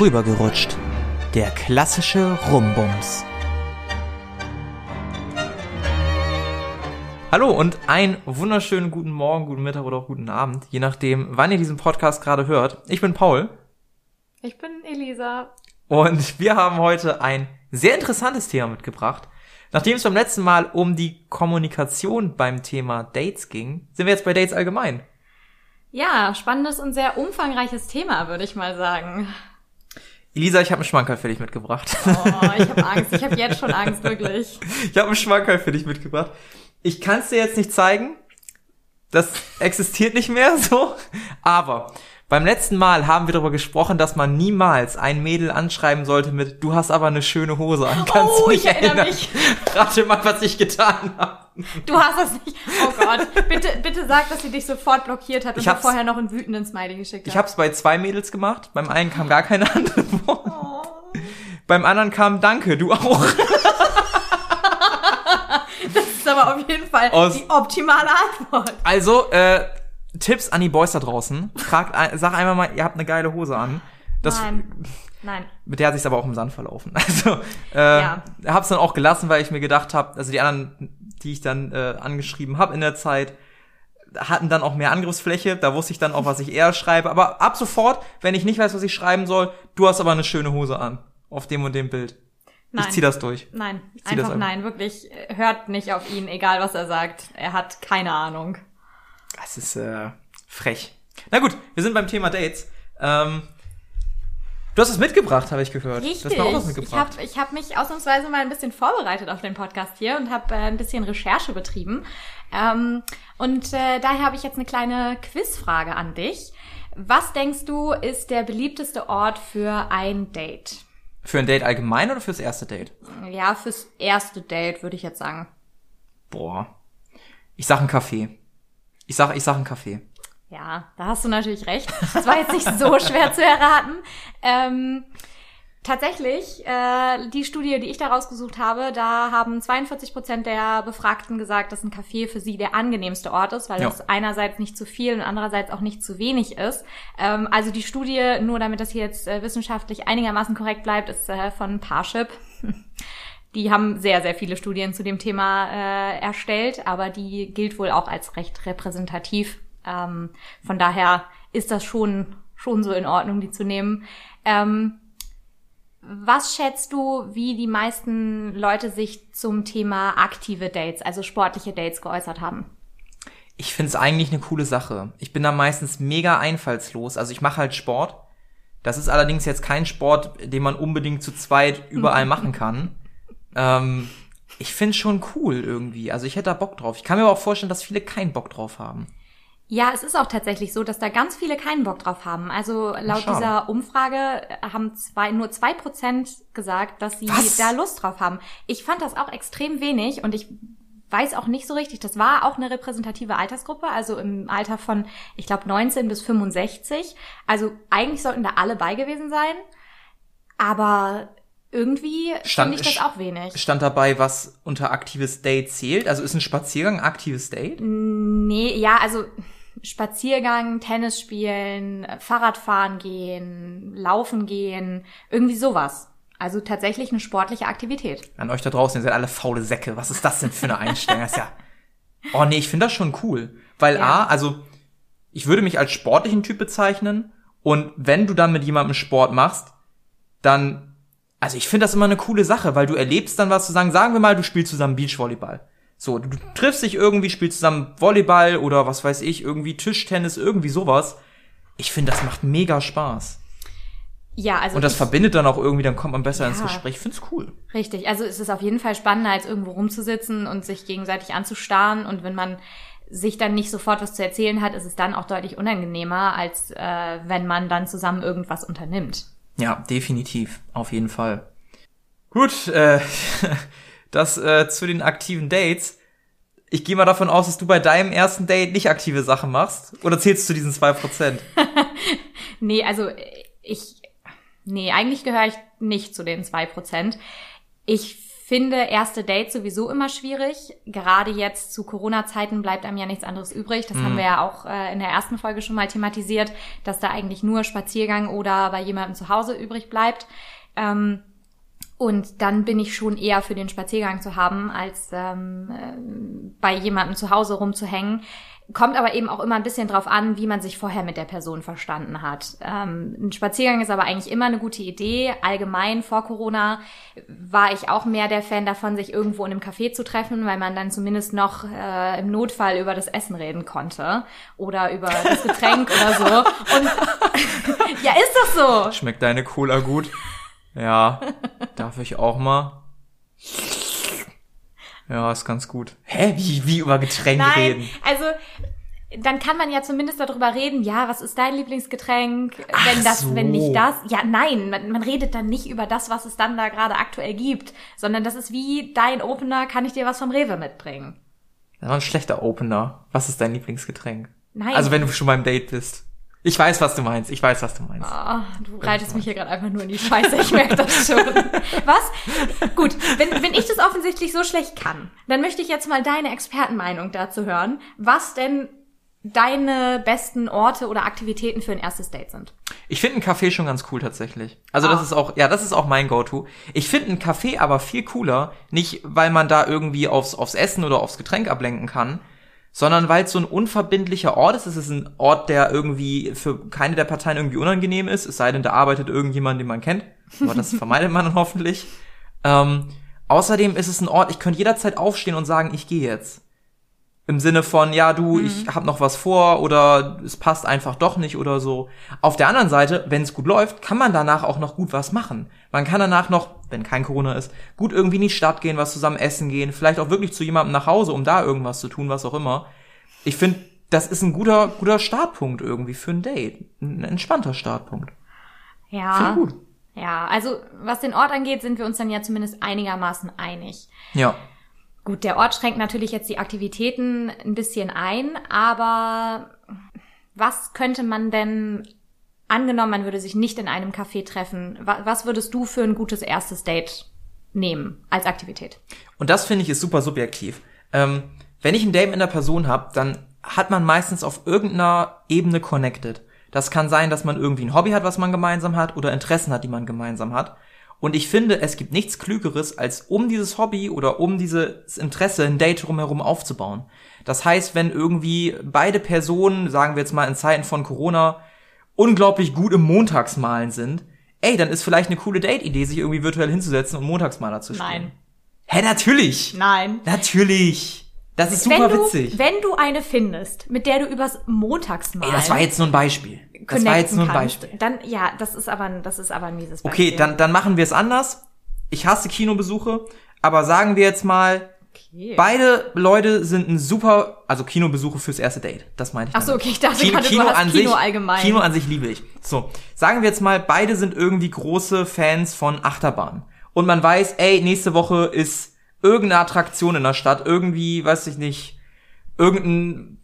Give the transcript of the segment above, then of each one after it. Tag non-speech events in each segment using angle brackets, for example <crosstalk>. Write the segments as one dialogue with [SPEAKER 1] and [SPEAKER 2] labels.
[SPEAKER 1] Rübergerutscht. Der klassische Rumbums. Hallo und einen wunderschönen guten Morgen, guten Mittag oder auch guten Abend, je nachdem, wann ihr diesen Podcast gerade hört. Ich bin Paul.
[SPEAKER 2] Ich bin Elisa.
[SPEAKER 1] Und wir haben heute ein sehr interessantes Thema mitgebracht. Nachdem es beim letzten Mal um die Kommunikation beim Thema Dates ging, sind wir jetzt bei Dates allgemein.
[SPEAKER 2] Ja, spannendes und sehr umfangreiches Thema, würde ich mal sagen.
[SPEAKER 1] Elisa, ich habe einen Schmankerl für dich mitgebracht.
[SPEAKER 2] Oh, ich habe Angst. Ich habe jetzt schon Angst, wirklich.
[SPEAKER 1] Ich habe einen Schmankerl für dich mitgebracht. Ich kann es dir jetzt nicht zeigen. Das existiert nicht mehr so. Aber beim letzten Mal haben wir darüber gesprochen, dass man niemals ein Mädel anschreiben sollte mit Du hast aber eine schöne Hose an. Kannst
[SPEAKER 2] Oh,
[SPEAKER 1] du
[SPEAKER 2] ich erinnere
[SPEAKER 1] erinnern?
[SPEAKER 2] mich.
[SPEAKER 1] Rate mal, was ich getan habe.
[SPEAKER 2] Du hast das nicht. Oh Gott. Bitte, bitte sag, dass sie dich sofort blockiert hat und
[SPEAKER 1] Ich
[SPEAKER 2] dir
[SPEAKER 1] hab's-
[SPEAKER 2] vorher noch einen wütenden Smiley geschickt
[SPEAKER 1] Ich
[SPEAKER 2] hat.
[SPEAKER 1] habe es bei zwei Mädels gemacht. Beim einen kam gar keine Antwort.
[SPEAKER 2] Oh.
[SPEAKER 1] Beim anderen kam Danke, du auch.
[SPEAKER 2] Das ist aber auf jeden Fall
[SPEAKER 1] Aus-
[SPEAKER 2] die optimale Antwort.
[SPEAKER 1] Also, äh, Tipps an die Boys da draußen. Fragt, sag einmal mal, ihr habt eine geile Hose an. Das,
[SPEAKER 2] Nein. Nein.
[SPEAKER 1] Mit der hat sich's aber auch im Sand verlaufen. <laughs> Also, äh,
[SPEAKER 2] Ja.
[SPEAKER 1] hab's dann auch gelassen, weil ich mir gedacht habe, also die anderen, die ich dann äh, angeschrieben habe in der Zeit, hatten dann auch mehr Angriffsfläche. Da wusste ich dann auch, was ich eher schreibe. Aber ab sofort, wenn ich nicht weiß, was ich schreiben soll, du hast aber eine schöne Hose an. Auf dem und dem Bild.
[SPEAKER 2] Nein.
[SPEAKER 1] Ich zieh das durch.
[SPEAKER 2] Nein. einfach. nein. Wirklich. äh, Hört nicht auf ihn, egal was er sagt. Er hat keine Ahnung.
[SPEAKER 1] Das ist äh, frech. Na gut, wir sind beim Thema Dates. Ähm, du hast es mitgebracht, habe ich gehört.
[SPEAKER 2] Richtig.
[SPEAKER 1] Du hast auch was
[SPEAKER 2] ich
[SPEAKER 1] mitgebracht.
[SPEAKER 2] habe ich hab mich ausnahmsweise mal ein bisschen vorbereitet auf den Podcast hier und habe äh, ein bisschen Recherche betrieben. Ähm, und äh, daher habe ich jetzt eine kleine Quizfrage an dich. Was denkst du, ist der beliebteste Ort für ein Date?
[SPEAKER 1] Für ein Date allgemein oder fürs erste Date?
[SPEAKER 2] Ja, fürs erste Date würde ich jetzt sagen.
[SPEAKER 1] Boah. Ich sag ein Café. Ich sag, ich sag ein Café.
[SPEAKER 2] Ja, da hast du natürlich recht. Das war jetzt nicht so <laughs> schwer zu erraten. Ähm, tatsächlich, äh, die Studie, die ich da rausgesucht habe, da haben 42 Prozent der Befragten gesagt, dass ein Café für sie der angenehmste Ort ist, weil
[SPEAKER 1] Ja.
[SPEAKER 2] das einerseits nicht zu viel und andererseits auch nicht zu wenig ist. Ähm, also die Studie, nur damit das hier jetzt äh, wissenschaftlich einigermaßen korrekt bleibt, ist äh, von Parship. <laughs> Die haben sehr, sehr viele Studien zu dem Thema äh, erstellt, aber die gilt wohl auch als recht repräsentativ. Ähm, von daher ist das schon, schon so in Ordnung, die zu nehmen. Ähm, was schätzt du, wie die meisten Leute sich zum Thema aktive Dates, also sportliche Dates geäußert haben?
[SPEAKER 1] Ich find's eigentlich eine coole Sache. Ich bin da meistens mega einfallslos. Also ich mache halt Sport. Das ist allerdings jetzt kein Sport, den man unbedingt zu zweit überall <laughs> machen kann. Ähm, ich find's schon cool irgendwie. Also ich hätte da Bock drauf. Ich kann mir aber auch vorstellen, dass viele keinen Bock drauf haben.
[SPEAKER 2] Ja, es ist auch tatsächlich so, dass da ganz viele keinen Bock drauf haben. Also laut
[SPEAKER 1] schade.
[SPEAKER 2] dieser Umfrage haben zwei, nur zwei Prozent gesagt, dass sie
[SPEAKER 1] Was?
[SPEAKER 2] da Lust drauf haben. Ich fand das auch extrem wenig und ich weiß auch nicht so richtig. Das war auch eine repräsentative Altersgruppe, also im Alter von, ich glaube, 19 bis 65. Also eigentlich sollten da alle bei gewesen sein. Aber irgendwie
[SPEAKER 1] Stand-
[SPEAKER 2] finde ich das auch wenig.
[SPEAKER 1] Stand dabei, was unter aktives Date zählt? Also ist ein Spaziergang aktives Date?
[SPEAKER 2] Nee, ja, also Spaziergang, Tennis spielen, Fahrradfahren gehen, laufen gehen, irgendwie sowas. Also tatsächlich eine sportliche Aktivität.
[SPEAKER 1] An euch da draußen, ihr seid alle faule Säcke. Was ist das denn für eine Einstellung? Das ist ja. Oh nee, ich finde das schon cool. Weil
[SPEAKER 2] Ja.
[SPEAKER 1] A, also ich würde mich als sportlichen Typ bezeichnen. Und wenn du dann mit jemandem Sport machst, dann, also ich finde das immer eine coole Sache, weil du erlebst dann was zu sagen. Sagen wir mal, du spielst zusammen Beachvolleyball. So, du, du triffst dich irgendwie, spielst zusammen Volleyball oder was weiß ich, irgendwie Tischtennis, irgendwie sowas. Ich finde, das macht mega Spaß.
[SPEAKER 2] Ja, also
[SPEAKER 1] Und das
[SPEAKER 2] ich,
[SPEAKER 1] verbindet dann auch irgendwie, dann kommt man besser ins
[SPEAKER 2] Ja.
[SPEAKER 1] Gespräch. Ich find's cool.
[SPEAKER 2] richtig. Also es ist auf jeden Fall spannender, als irgendwo rumzusitzen und sich gegenseitig anzustarren. Und wenn man sich dann nicht sofort was zu erzählen hat, ist es dann auch deutlich unangenehmer, als äh, wenn man dann zusammen irgendwas unternimmt.
[SPEAKER 1] Ja, definitiv, auf jeden Fall. Gut, äh, <laughs> das äh, zu den aktiven Dates. Ich gehe mal davon aus, dass du bei deinem ersten Date nicht aktive Sachen machst. Oder zählst du zu diesen zwei Prozent? <laughs>
[SPEAKER 2] Nee, also ich, nee, eigentlich gehöre ich nicht zu den zwei Prozent. Ich finde erste Dates sowieso immer schwierig. Gerade jetzt zu Corona-Zeiten bleibt einem ja nichts anderes übrig. Das haben wir ja auch äh, in der ersten Folge schon mal thematisiert, dass da eigentlich nur Spaziergang oder bei jemandem zu Hause übrig bleibt. Ähm, und dann bin ich schon eher für den Spaziergang zu haben, als ähm, äh, bei jemandem zu Hause rumzuhängen. Kommt aber eben auch immer ein bisschen drauf an, wie man sich vorher mit der Person verstanden hat. Ähm, ein Spaziergang ist aber eigentlich immer eine gute Idee. Allgemein vor Corona war ich auch mehr der Fan davon, sich irgendwo in einem Café zu treffen, weil man dann zumindest noch äh, im Notfall über das Essen reden konnte oder über das Getränk <laughs> oder so. Und <laughs> ja, ist doch so.
[SPEAKER 1] Schmeckt deine Cola gut? Ja, darf ich auch mal? Ja, ist ganz gut. Hä? Wie, wie über Getränke
[SPEAKER 2] Nein,
[SPEAKER 1] reden?
[SPEAKER 2] also dann kann man ja zumindest darüber reden, ja, was ist dein Lieblingsgetränk,
[SPEAKER 1] Ach
[SPEAKER 2] wenn das,
[SPEAKER 1] so.
[SPEAKER 2] wenn nicht das. Ja, nein, man, man redet dann nicht über das, was es dann da gerade aktuell gibt, sondern das ist wie dein Opener, kann ich dir was vom Rewe mitbringen.
[SPEAKER 1] Das war ein schlechter Opener. Was ist dein Lieblingsgetränk?
[SPEAKER 2] Nein.
[SPEAKER 1] Also wenn du schon beim Date bist. Ich weiß, was du meinst. Ich weiß, was du meinst.
[SPEAKER 2] Ah, du reitest mich hier gerade einfach nur in die Scheiße, ich merke das schon. <laughs> Was? Gut, wenn, wenn ich das offensichtlich so schlecht kann, dann möchte ich jetzt mal deine Expertenmeinung dazu hören, was denn deine besten Orte oder Aktivitäten für ein erstes Date sind.
[SPEAKER 1] Ich finde ein Café schon ganz cool tatsächlich. Also das
[SPEAKER 2] Ah.
[SPEAKER 1] ist auch, ja, das ist auch mein Go-To. Ich finde ein Café aber viel cooler, nicht weil man da irgendwie aufs, aufs Essen oder aufs Getränk ablenken kann, sondern weil es so ein unverbindlicher Ort ist. Es ist ein Ort, der irgendwie für keine der Parteien irgendwie unangenehm ist, es sei denn, da arbeitet irgendjemand, den man kennt. Aber das <laughs> vermeidet man dann hoffentlich. Ähm, außerdem ist es ein Ort, ich könnte jederzeit aufstehen und sagen, ich gehe jetzt. Im Sinne von, ja, du, ich hab noch was vor oder es passt einfach doch nicht oder so. Auf der anderen Seite, wenn es gut läuft, kann man danach auch noch gut was machen. Man kann danach noch, wenn kein Corona ist, gut irgendwie in die Stadt gehen, was zusammen essen gehen, vielleicht auch wirklich zu jemandem nach Hause, um da irgendwas zu tun, was auch immer. Ich finde, das ist ein guter, guter Startpunkt irgendwie für ein Date. Ein entspannter Startpunkt.
[SPEAKER 2] Ja.
[SPEAKER 1] Finde gut.
[SPEAKER 2] Ja, also was den Ort angeht, sind wir uns dann ja zumindest einigermaßen einig.
[SPEAKER 1] Ja.
[SPEAKER 2] Gut, der Ort schränkt natürlich jetzt die Aktivitäten ein bisschen ein, aber was könnte man denn, angenommen, man würde sich nicht in einem Café treffen, wa was würdest du für ein gutes erstes Date nehmen als Aktivität?
[SPEAKER 1] Und das finde ich ist super subjektiv. Ähm, wenn ich ein Date mit einer Person habe, dann hat man meistens auf irgendeiner Ebene connected. Das kann sein, dass man irgendwie ein Hobby hat, was man gemeinsam hat, oder Interessen hat, die man gemeinsam hat. Und ich finde, es gibt nichts Klügeres, als um dieses Hobby oder um dieses Interesse ein Date drumherum aufzubauen. Das heißt, wenn irgendwie beide Personen, sagen wir jetzt mal in Zeiten von Corona, unglaublich gut im Montagsmalen sind, ey, dann ist vielleicht eine coole Date-Idee, sich irgendwie virtuell hinzusetzen und Montagsmaler zu spielen.
[SPEAKER 2] Nein.
[SPEAKER 1] Hä, natürlich.
[SPEAKER 2] Nein.
[SPEAKER 1] Natürlich. Das ist super
[SPEAKER 2] wenn du,
[SPEAKER 1] witzig.
[SPEAKER 2] Wenn du eine findest, mit der du übers Montagsmalen
[SPEAKER 1] Ey, das war jetzt nur ein Beispiel. Das war jetzt nur ein
[SPEAKER 2] kannst,
[SPEAKER 1] Beispiel.
[SPEAKER 2] Dann, ja, das ist aber, ein- das ist aber ein mieses Beispiel.
[SPEAKER 1] Okay, dann, dann machen wir es anders. Ich hasse Kinobesuche, aber sagen wir jetzt mal,
[SPEAKER 2] Okay.
[SPEAKER 1] beide Leute sind ein super, also Kinobesuche fürs erste Date. Das meinte ich.
[SPEAKER 2] Ach so, okay, ich dachte
[SPEAKER 1] Kino,
[SPEAKER 2] gerade, du
[SPEAKER 1] Kino
[SPEAKER 2] hast
[SPEAKER 1] an
[SPEAKER 2] Kino
[SPEAKER 1] sich,
[SPEAKER 2] allgemein.
[SPEAKER 1] Kino an sich liebe ich. So, sagen wir jetzt mal, beide sind irgendwie große Fans von Achterbahn. Und man weiß, ey, nächste Woche ist irgendeine Attraktion in der Stadt, irgendwie, weiß ich nicht, irgendein,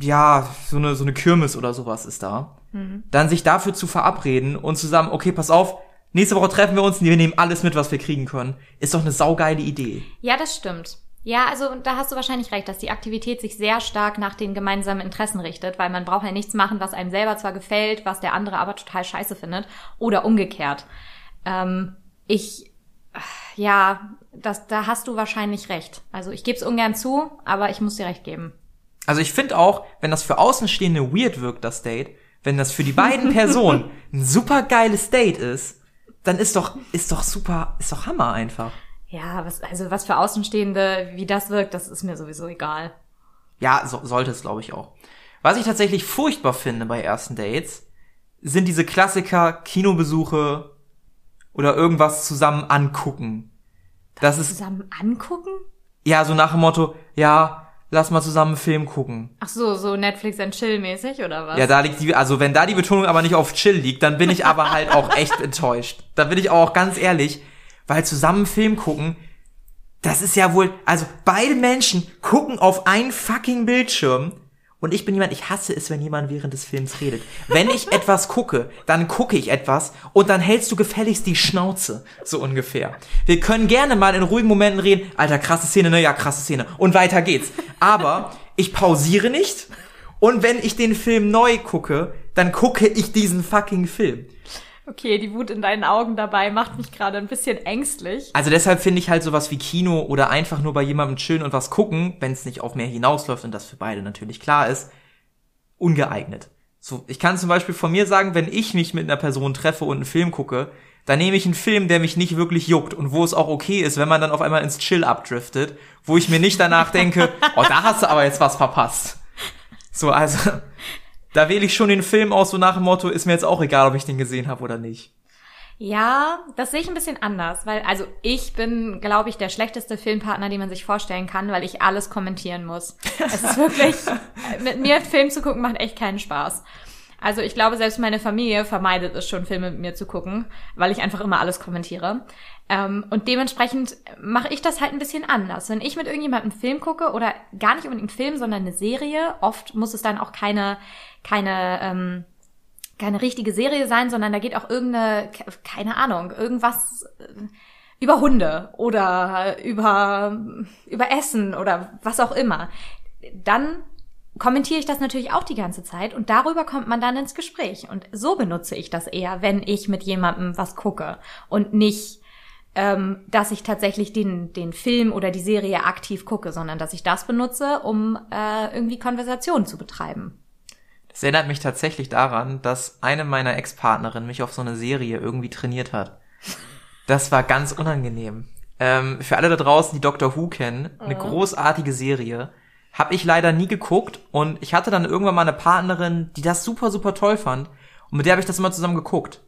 [SPEAKER 1] ja, so eine, so eine Kirmes oder sowas ist da.
[SPEAKER 2] Mhm.
[SPEAKER 1] Dann sich dafür zu verabreden und zusammen, okay, pass auf, nächste Woche treffen wir uns, wir nehmen alles mit, was wir kriegen können. Ist doch eine saugeile Idee.
[SPEAKER 2] Ja, das stimmt. Ja, also da hast du wahrscheinlich recht, dass die Aktivität sich sehr stark nach den gemeinsamen Interessen richtet, weil man braucht ja nichts machen, was einem selber zwar gefällt, was der andere aber total scheiße findet oder umgekehrt. Ähm, ich, ja, das, da hast du wahrscheinlich recht. Also ich gebe es ungern zu, aber ich muss dir recht geben.
[SPEAKER 1] Also ich finde auch, wenn das für Außenstehende weird wirkt, das Date, wenn das für die beiden Personen <laughs> ein super geiles Date ist, dann ist doch, ist doch super, ist doch Hammer einfach.
[SPEAKER 2] Ja, was, also was für Außenstehende, wie das wirkt, das ist mir sowieso egal.
[SPEAKER 1] Ja, so, sollte es, glaube ich, auch. Was ich tatsächlich furchtbar finde bei ersten Dates, sind diese Klassiker Kinobesuche oder irgendwas zusammen angucken. Das ist,
[SPEAKER 2] Zusammen angucken?
[SPEAKER 1] ja, so nach dem Motto, ja, lass mal zusammen einen Film gucken.
[SPEAKER 2] Ach so, so Netflix and Chill mäßig oder was?
[SPEAKER 1] Ja, da liegt die, also wenn da die Betonung aber nicht auf Chill liegt, dann bin ich aber halt auch echt <laughs> enttäuscht. Da bin ich auch ganz ehrlich, weil zusammen Film gucken, das ist ja wohl, also beide Menschen gucken auf einen fucking Bildschirm Und ich bin jemand, ich hasse es, wenn jemand während des Films redet. Wenn ich <laughs> etwas gucke, dann gucke ich etwas und dann hältst du gefälligst die Schnauze. So ungefähr. Wir können gerne mal in ruhigen Momenten reden. Alter, krasse Szene, ne? Ja, krasse Szene. Und weiter geht's. Aber <laughs> ich pausiere nicht. Und wenn ich den Film neu gucke, dann gucke ich diesen fucking Film.
[SPEAKER 2] Okay, die Wut in deinen Augen dabei macht mich gerade ein bisschen ängstlich.
[SPEAKER 1] Also deshalb finde ich halt sowas wie Kino oder einfach nur bei jemandem chillen und was gucken, wenn es nicht auf mehr hinausläuft und das für beide natürlich klar ist, ungeeignet. So, ich kann zum Beispiel von mir sagen, wenn ich mich mit einer Person treffe und einen Film gucke, dann nehme ich einen Film, der mich nicht wirklich juckt und wo es auch okay ist, wenn man dann auf einmal ins Chill abdriftet, wo ich mir nicht danach denke, <laughs> oh, da hast du aber jetzt was verpasst. So, also, da wähle ich schon den Film aus, so nach dem Motto, ist mir jetzt auch egal, ob ich den gesehen habe oder nicht.
[SPEAKER 2] Ja, das sehe ich ein bisschen anders, weil also ich bin, glaube ich, der schlechteste Filmpartner, den man sich vorstellen kann, weil ich alles kommentieren muss. Es ist wirklich, <laughs> mit mir Film zu gucken macht echt keinen Spaß. Also ich glaube, selbst meine Familie vermeidet es schon, Filme mit mir zu gucken, weil ich einfach immer alles kommentiere. Ähm, und dementsprechend mache ich das halt ein bisschen anders. Wenn ich mit irgendjemandem einen Film gucke oder gar nicht unbedingt einen Film, sondern eine Serie, oft muss es dann auch keine, keine, ähm, keine richtige Serie sein, sondern da geht auch irgendeine, keine Ahnung, irgendwas äh, über Hunde oder über, über Essen oder was auch immer. Dann kommentiere ich das natürlich auch die ganze Zeit und darüber kommt man dann ins Gespräch. Und so benutze ich das eher, wenn ich mit jemandem was gucke und nicht, ähm, dass ich tatsächlich den, den Film oder die Serie aktiv gucke, sondern dass ich das benutze, um äh, irgendwie Konversationen zu betreiben.
[SPEAKER 1] Das erinnert mich tatsächlich daran, dass eine meiner Ex-Partnerinnen mich auf so eine Serie irgendwie trainiert hat. Das war ganz unangenehm. Ähm, für alle da draußen, die Doctor Who kennen, eine großartige Serie hab ich leider nie geguckt und ich hatte dann irgendwann mal eine Partnerin, die das super, super toll fand und mit der habe ich das immer zusammen geguckt.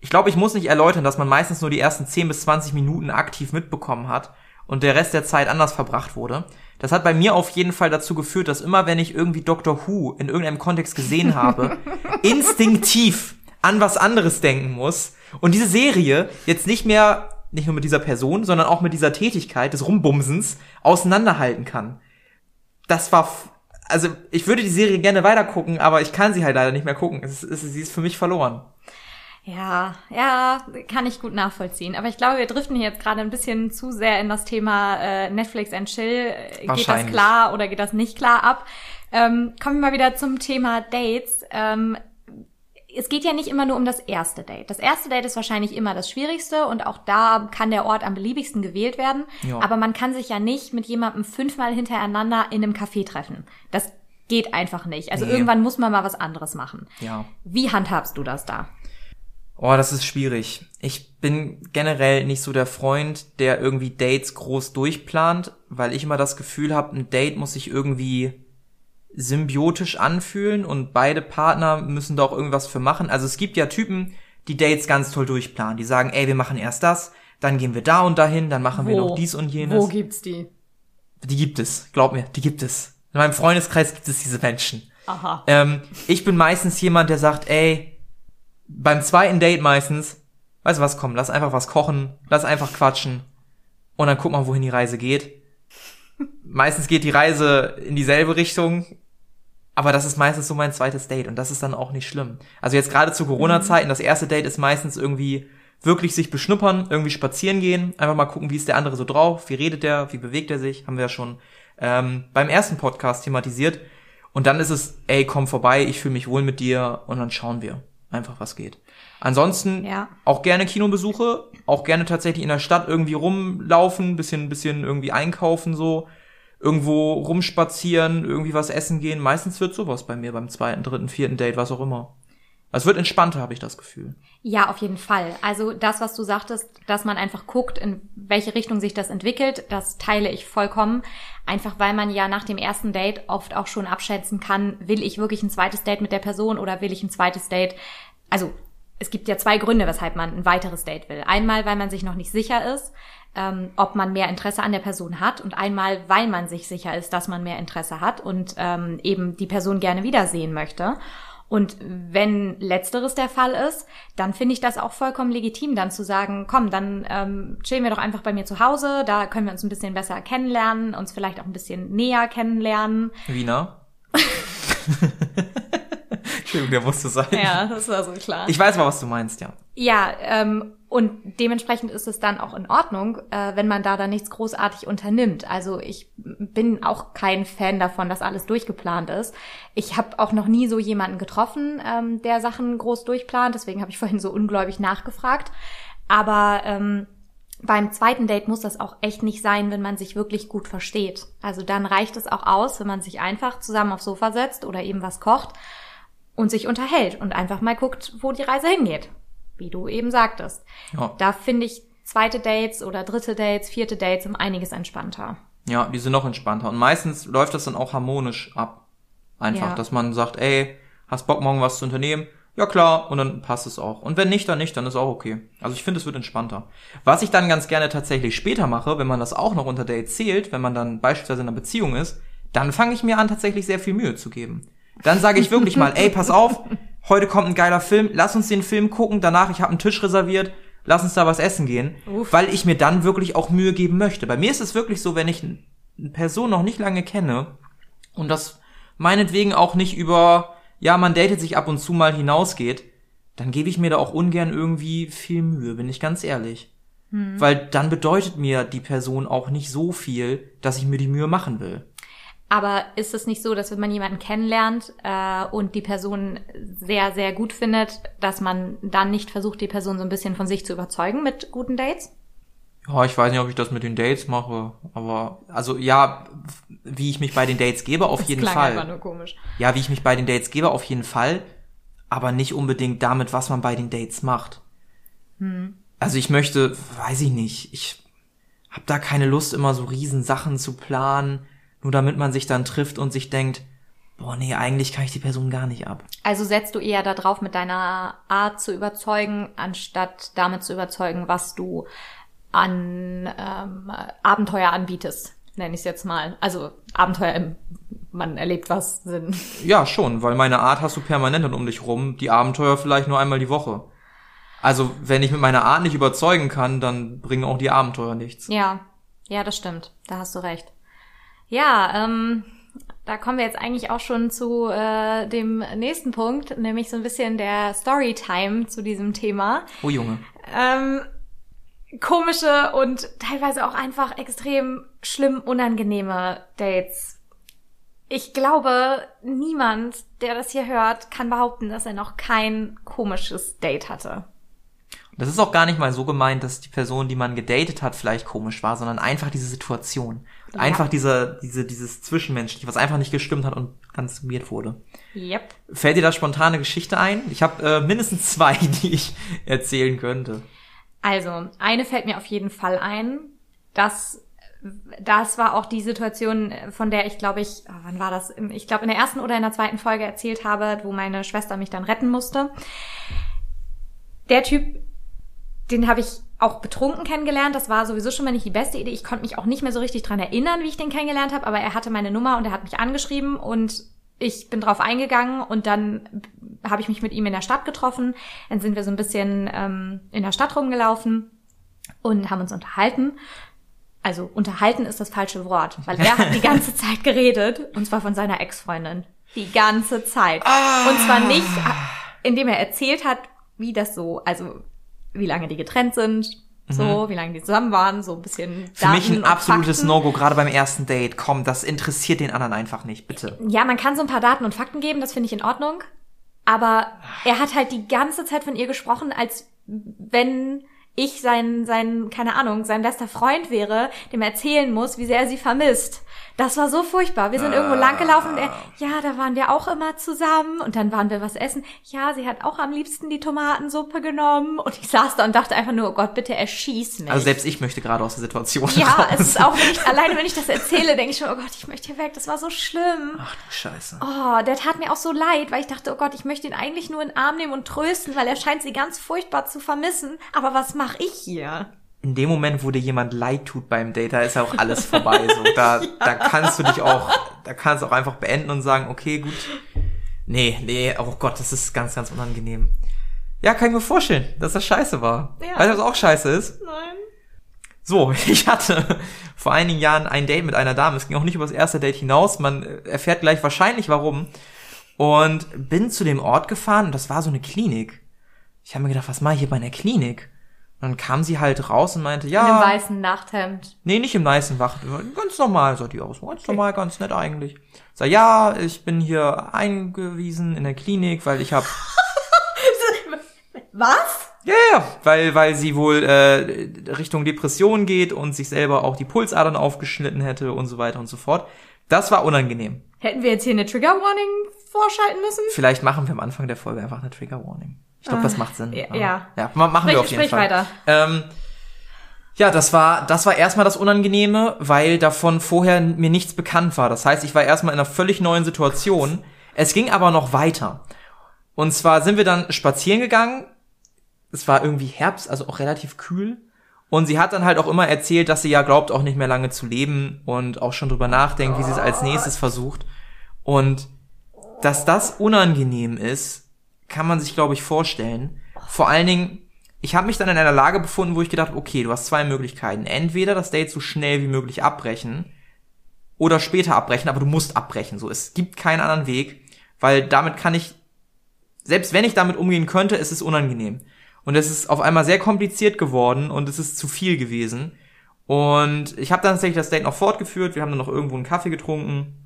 [SPEAKER 1] Ich glaube, ich muss nicht erläutern, dass man meistens nur die ersten 10 bis 20 Minuten aktiv mitbekommen hat und der Rest der Zeit anders verbracht wurde. Das hat bei mir auf jeden Fall dazu geführt, dass immer wenn ich irgendwie Doctor Who in irgendeinem Kontext gesehen habe, <laughs> instinktiv an was anderes denken muss und diese Serie jetzt nicht mehr nicht nur mit dieser Person, sondern auch mit dieser Tätigkeit des Rumbumsens auseinanderhalten kann das war, also ich würde die Serie gerne weitergucken, aber ich kann sie halt leider nicht mehr gucken. Es ist, es ist, sie ist für mich verloren.
[SPEAKER 2] Ja, ja, kann ich gut nachvollziehen. Aber ich glaube, wir driften hier jetzt gerade ein bisschen zu sehr in das Thema äh, Netflix and Chill. Geht das klar oder geht das nicht klar ab? Ähm, kommen wir mal wieder zum Thema Dates. Ähm, es geht ja nicht immer nur um das erste Date. Das erste Date ist wahrscheinlich immer das Schwierigste und auch da kann der Ort am beliebigsten gewählt werden. Ja. Aber man kann sich ja nicht mit jemandem fünfmal hintereinander in einem Café treffen. Das geht einfach nicht. Also nee. irgendwann muss man mal was anderes machen.
[SPEAKER 1] Ja.
[SPEAKER 2] Wie handhabst du das da?
[SPEAKER 1] Oh, das ist schwierig. Ich bin generell nicht so der Freund, der irgendwie Dates groß durchplant, weil ich immer das Gefühl habe, ein Date muss sich irgendwie symbiotisch anfühlen und beide Partner müssen da auch irgendwas für machen. Also es gibt ja Typen, die Dates ganz toll durchplanen. Die sagen, ey, wir machen erst das, dann gehen wir da und dahin, dann machen
[SPEAKER 2] wo?
[SPEAKER 1] wir noch dies und jenes.
[SPEAKER 2] Wo gibt's die?
[SPEAKER 1] Die gibt es, glaub mir, die gibt es. In meinem Freundeskreis gibt es diese Menschen.
[SPEAKER 2] Aha.
[SPEAKER 1] Ähm, ich bin meistens jemand, der sagt, ey, beim zweiten Date meistens, weißt du was, komm, lass einfach was kochen, lass einfach quatschen und dann guck mal, wohin die Reise geht. meistens geht die Reise in dieselbe Richtung, aber das ist meistens so mein zweites Date und das ist dann auch nicht schlimm. Also jetzt gerade zu Corona-Zeiten, das erste Date ist meistens irgendwie wirklich sich beschnuppern, irgendwie spazieren gehen, einfach mal gucken, wie ist der andere so drauf, wie redet der, wie bewegt er sich, haben wir ja schon ähm, beim ersten Podcast thematisiert. Und dann ist es, ey, komm vorbei, ich fühle mich wohl mit dir und dann schauen wir einfach, was geht. Ansonsten
[SPEAKER 2] ja.
[SPEAKER 1] auch gerne Kinobesuche, auch gerne tatsächlich in der Stadt irgendwie rumlaufen, bisschen, bisschen irgendwie einkaufen so irgendwo rumspazieren, irgendwie was essen gehen. Meistens wird sowas bei mir beim zweiten, dritten, vierten Date, was auch immer. Es wird entspannter, habe ich das Gefühl.
[SPEAKER 2] Ja, auf jeden Fall. Also das, was du sagtest, dass man einfach guckt, in welche Richtung sich das entwickelt, das teile ich vollkommen. Einfach weil man ja nach dem ersten Date oft auch schon abschätzen kann, will ich wirklich ein zweites Date mit der Person oder will ich ein zweites Date, also es gibt ja zwei Gründe, weshalb man ein weiteres Date will. Einmal, weil man sich noch nicht sicher ist, ähm, ob man mehr Interesse an der Person hat und einmal, weil man sich sicher ist, dass man mehr Interesse hat und ähm, eben die Person gerne wiedersehen möchte. Und wenn letzteres der Fall ist, dann finde ich das auch vollkommen legitim, dann zu sagen, komm, dann ähm, chillen wir doch einfach bei mir zu Hause, da können wir uns ein bisschen besser kennenlernen, uns vielleicht auch ein bisschen näher kennenlernen.
[SPEAKER 1] Wiener? <laughs> <laughs> Entschuldigung, der musste sein.
[SPEAKER 2] Ja, das war so klar.
[SPEAKER 1] Ich weiß mal, was du meinst, ja.
[SPEAKER 2] Ja, ähm, und dementsprechend ist es dann auch in Ordnung, äh, wenn man da dann nichts großartig unternimmt. Also ich bin auch kein Fan davon, dass alles durchgeplant ist. Ich habe auch noch nie so jemanden getroffen, ähm, der Sachen groß durchplant. Deswegen habe ich <laughs> vorhin so ungläubig nachgefragt. Aber ähm, beim zweiten Date muss das auch echt nicht sein, wenn man sich wirklich gut versteht. Also dann reicht es auch aus, wenn man sich einfach zusammen aufs Sofa setzt oder eben was kocht und sich unterhält und einfach mal guckt, wo die Reise hingeht. Wie du eben sagtest.
[SPEAKER 1] Ja.
[SPEAKER 2] Da finde ich zweite Dates oder dritte Dates, vierte Dates um einiges entspannter.
[SPEAKER 1] Ja, die sind noch entspannter. Und meistens läuft das dann auch harmonisch ab. Einfach,
[SPEAKER 2] Ja.
[SPEAKER 1] dass man sagt, ey, hast Bock morgen was zu unternehmen? Ja klar, und dann passt es auch. Und wenn nicht, dann nicht, dann ist auch okay. Also ich finde, es wird entspannter. Was ich dann ganz gerne tatsächlich später mache, wenn man das auch noch unter Dates zählt, wenn man dann beispielsweise in einer Beziehung ist, dann fange ich mir an, tatsächlich sehr viel Mühe zu geben. Dann sage ich wirklich mal, ey, pass auf, heute kommt ein geiler Film, lass uns den Film gucken, danach, ich habe einen Tisch reserviert, lass uns da was essen gehen,
[SPEAKER 2] Uff.
[SPEAKER 1] weil ich mir dann wirklich auch Mühe geben möchte. Bei mir ist es wirklich so, wenn ich eine Person noch nicht lange kenne und das meinetwegen auch nicht über, ja, man datet sich ab und zu mal hinausgeht, dann gebe ich mir da auch ungern irgendwie viel Mühe, bin ich ganz ehrlich. Weil dann bedeutet mir die Person auch nicht so viel, dass ich mir die Mühe machen will.
[SPEAKER 2] Aber ist es nicht so, dass wenn man jemanden kennenlernt äh, und die Person sehr, sehr gut findet, dass man dann nicht versucht, die Person so ein bisschen von sich zu überzeugen mit guten Dates?
[SPEAKER 1] Ja, ich weiß nicht, ob ich das mit den Dates mache, aber also ja, wie ich mich bei den Dates gebe, auf
[SPEAKER 2] Das
[SPEAKER 1] jeden
[SPEAKER 2] klang
[SPEAKER 1] Fall.
[SPEAKER 2] einfach nur komisch.
[SPEAKER 1] Ja, wie ich mich bei den Dates gebe, auf jeden Fall, aber nicht unbedingt damit, was man bei den Dates macht. Also ich möchte, weiß ich nicht, ich habe da keine Lust, immer so riesen Sachen zu planen, nur damit man sich dann trifft und sich denkt, boah, nee, eigentlich kann ich die Person gar nicht ab.
[SPEAKER 2] Also setzt du eher darauf, mit deiner Art zu überzeugen, anstatt damit zu überzeugen, was du an ähm, Abenteuer anbietest, nenne ich es jetzt mal. Also Abenteuer im man erlebt was Sinn.
[SPEAKER 1] Ja, schon, weil meine Art hast du permanent dann um dich rum, die Abenteuer vielleicht nur einmal die Woche. Also, wenn ich mit meiner Art nicht überzeugen kann, dann bringen auch die Abenteuer nichts.
[SPEAKER 2] Ja, ja, das stimmt. Da hast du recht. Ja, ähm, da kommen wir jetzt eigentlich auch schon zu äh, dem nächsten Punkt, nämlich so ein bisschen der Storytime zu diesem Thema.
[SPEAKER 1] Oh Junge.
[SPEAKER 2] Ähm, komische und teilweise auch einfach extrem schlimm unangenehme Dates. Ich glaube, niemand, der das hier hört, kann behaupten, dass er noch kein komisches Date hatte.
[SPEAKER 1] Das ist auch gar nicht mal so gemeint, dass die Person, die man gedatet hat, vielleicht komisch war, sondern einfach diese Situation.
[SPEAKER 2] Ja.
[SPEAKER 1] Einfach diese, diese, dieses Zwischenmenschliche, was einfach nicht gestimmt hat und ganz weird wurde.
[SPEAKER 2] Yep.
[SPEAKER 1] Fällt dir da spontane Geschichte ein? Ich habe äh, mindestens <laughs> zwei, die ich erzählen könnte.
[SPEAKER 2] Also, eine fällt mir auf jeden Fall ein. Das, das war auch die Situation, von der ich glaube ich, oh, wann war das? Ich glaube in der ersten oder in der zweiten Folge erzählt habe, wo meine Schwester mich dann retten musste. Der Typ, den habe ich auch betrunken kennengelernt. Das war sowieso schon mal nicht die beste Idee. Ich konnte mich auch nicht mehr so richtig dran erinnern, wie ich den kennengelernt habe, aber er hatte meine Nummer und er hat mich angeschrieben und ich bin drauf eingegangen und dann habe ich mich mit ihm in der Stadt getroffen. Dann sind wir so ein bisschen ähm, in der Stadt rumgelaufen und haben uns unterhalten. Also unterhalten ist das falsche Wort, weil er hat die <laughs> ganze Zeit geredet und zwar von seiner Ex-Freundin. Die ganze Zeit. Und zwar nicht, indem er erzählt hat, wie das so, also wie lange die getrennt sind, so, wie lange die zusammen waren, so ein bisschen
[SPEAKER 1] Mhm. Für mich
[SPEAKER 2] Daten
[SPEAKER 1] ein
[SPEAKER 2] und
[SPEAKER 1] absolutes. No-Go, gerade beim ersten Date. Komm, das interessiert den anderen einfach nicht, bitte.
[SPEAKER 2] Ja, man kann so ein paar Daten und Fakten geben, das finde ich in Ordnung. Aber er hat halt die ganze Zeit von ihr gesprochen, als wenn ich sein, sein, keine Ahnung, sein bester Freund wäre, dem er erzählen muss, wie sehr er sie vermisst. Das war so furchtbar. Wir sind irgendwo lang gelaufen und er, ja, da waren wir auch immer zusammen und dann waren wir was essen. Ja, sie hat auch am liebsten die Tomatensuppe genommen und ich saß da und dachte einfach nur, oh Gott, bitte erschieß mich.
[SPEAKER 1] Also selbst ich möchte gerade aus der Situation
[SPEAKER 2] ja,
[SPEAKER 1] raus.
[SPEAKER 2] es ist auch, wenn ich, alleine wenn ich das erzähle, denke ich schon, oh Gott, ich möchte hier weg, das war so schlimm.
[SPEAKER 1] Ach du Scheiße.
[SPEAKER 2] Oh, der tat mir auch so leid, weil ich dachte, oh Gott, ich möchte ihn eigentlich nur in den Arm nehmen und trösten, weil er scheint sie ganz furchtbar zu vermissen. Aber was mache ich hier?
[SPEAKER 1] In dem Moment, wo dir jemand leid tut beim Date, da ist ja auch alles vorbei. So, <laughs> da, da kannst du dich auch, da kannst du auch einfach beenden und sagen, okay, gut. Nee, nee, oh Gott, das ist ganz, ganz unangenehm. Ja, kann ich mir vorstellen, dass das scheiße war.
[SPEAKER 2] Ja.
[SPEAKER 1] Weißt du, was auch scheiße ist?
[SPEAKER 2] Nein.
[SPEAKER 1] So, <laughs> ich hatte vor einigen Jahren ein Date mit einer Dame. Es ging auch nicht über das erste Date hinaus. Man äh, erfährt gleich wahrscheinlich warum. und bin zu dem Ort gefahren und das war so eine Klinik. Ich habe mir gedacht, was mache ich hier bei einer Klinik? Und dann kam sie halt raus und meinte, ja.
[SPEAKER 2] In einem weißen Nachthemd.
[SPEAKER 1] Nee, nicht im weißen Wach. Ganz normal sah die aus. Ganz normal, ganz nett eigentlich. Sag, ja, ich bin hier eingewiesen in der Klinik, weil ich habe <laughs>
[SPEAKER 2] Was?
[SPEAKER 1] Ja, ja, weil, weil sie wohl äh, Richtung Depression geht und sich selber auch die Pulsadern aufgeschnitten hätte und so weiter und so fort. Das war unangenehm.
[SPEAKER 2] Hätten wir jetzt hier eine Trigger Warning vorschalten müssen?
[SPEAKER 1] Vielleicht machen wir am Anfang der Folge einfach eine Trigger Warning. Ich glaube, das macht Sinn.
[SPEAKER 2] Ja. Ja,
[SPEAKER 1] ja machen
[SPEAKER 2] sprich,
[SPEAKER 1] wir auf jeden
[SPEAKER 2] sprich
[SPEAKER 1] Fall.
[SPEAKER 2] weiter.
[SPEAKER 1] Ähm, ja, das war, das war erstmal das Unangenehme, weil davon vorher mir nichts bekannt war. Das heißt, ich war erstmal in einer völlig neuen Situation. Es ging aber noch weiter. Und zwar sind wir dann spazieren gegangen. Es war irgendwie Herbst, also auch relativ kühl. Und sie hat dann halt auch immer erzählt, dass sie ja glaubt, auch nicht mehr lange zu leben und auch schon drüber nachdenkt, wie sie es als nächstes versucht. Und dass das unangenehm ist, kann man sich, glaube ich, vorstellen. Vor allen Dingen, ich habe mich dann in einer Lage befunden, wo ich gedacht, okay, du hast zwei Möglichkeiten. Entweder das Date so schnell wie möglich abbrechen oder später abbrechen, aber du musst abbrechen. So, es gibt keinen anderen Weg, weil damit kann ich, selbst wenn ich damit umgehen könnte, ist es unangenehm. Und es ist auf einmal sehr kompliziert geworden und es ist zu viel gewesen. Und ich habe dann tatsächlich das Date noch fortgeführt. Wir haben dann noch irgendwo einen Kaffee getrunken.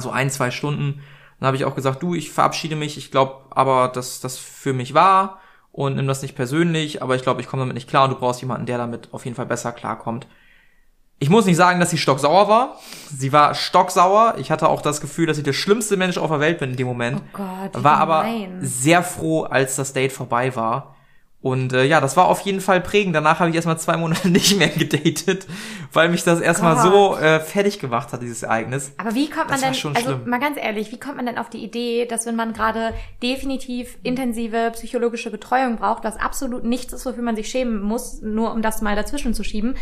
[SPEAKER 1] So ein, zwei Stunden. Dann habe ich auch gesagt, du, ich verabschiede mich. Ich glaube aber, dass das für mich war und nimm das nicht persönlich. Aber ich glaube, ich komme damit nicht klar und du brauchst jemanden, der damit auf jeden Fall besser klarkommt. Ich muss nicht sagen, dass sie stocksauer war. Sie war stocksauer. Ich hatte auch das Gefühl, dass ich der schlimmste Mensch auf der Welt bin in dem Moment.
[SPEAKER 2] Oh Gott,
[SPEAKER 1] war aber sehr froh, als das Date vorbei war. Und äh, ja, das war auf jeden Fall prägend. Danach habe ich erstmal zwei Monate <laughs> nicht mehr gedatet, weil mich das erstmal so äh, fertig gemacht hat, dieses Ereignis.
[SPEAKER 2] Aber wie kommt man denn,
[SPEAKER 1] schon
[SPEAKER 2] also
[SPEAKER 1] schlimm.
[SPEAKER 2] mal ganz ehrlich, wie kommt man denn auf die Idee, dass wenn man gerade definitiv intensive psychologische Betreuung braucht, was absolut nichts ist, wofür man sich schämen muss, nur um das mal dazwischen zu schieben,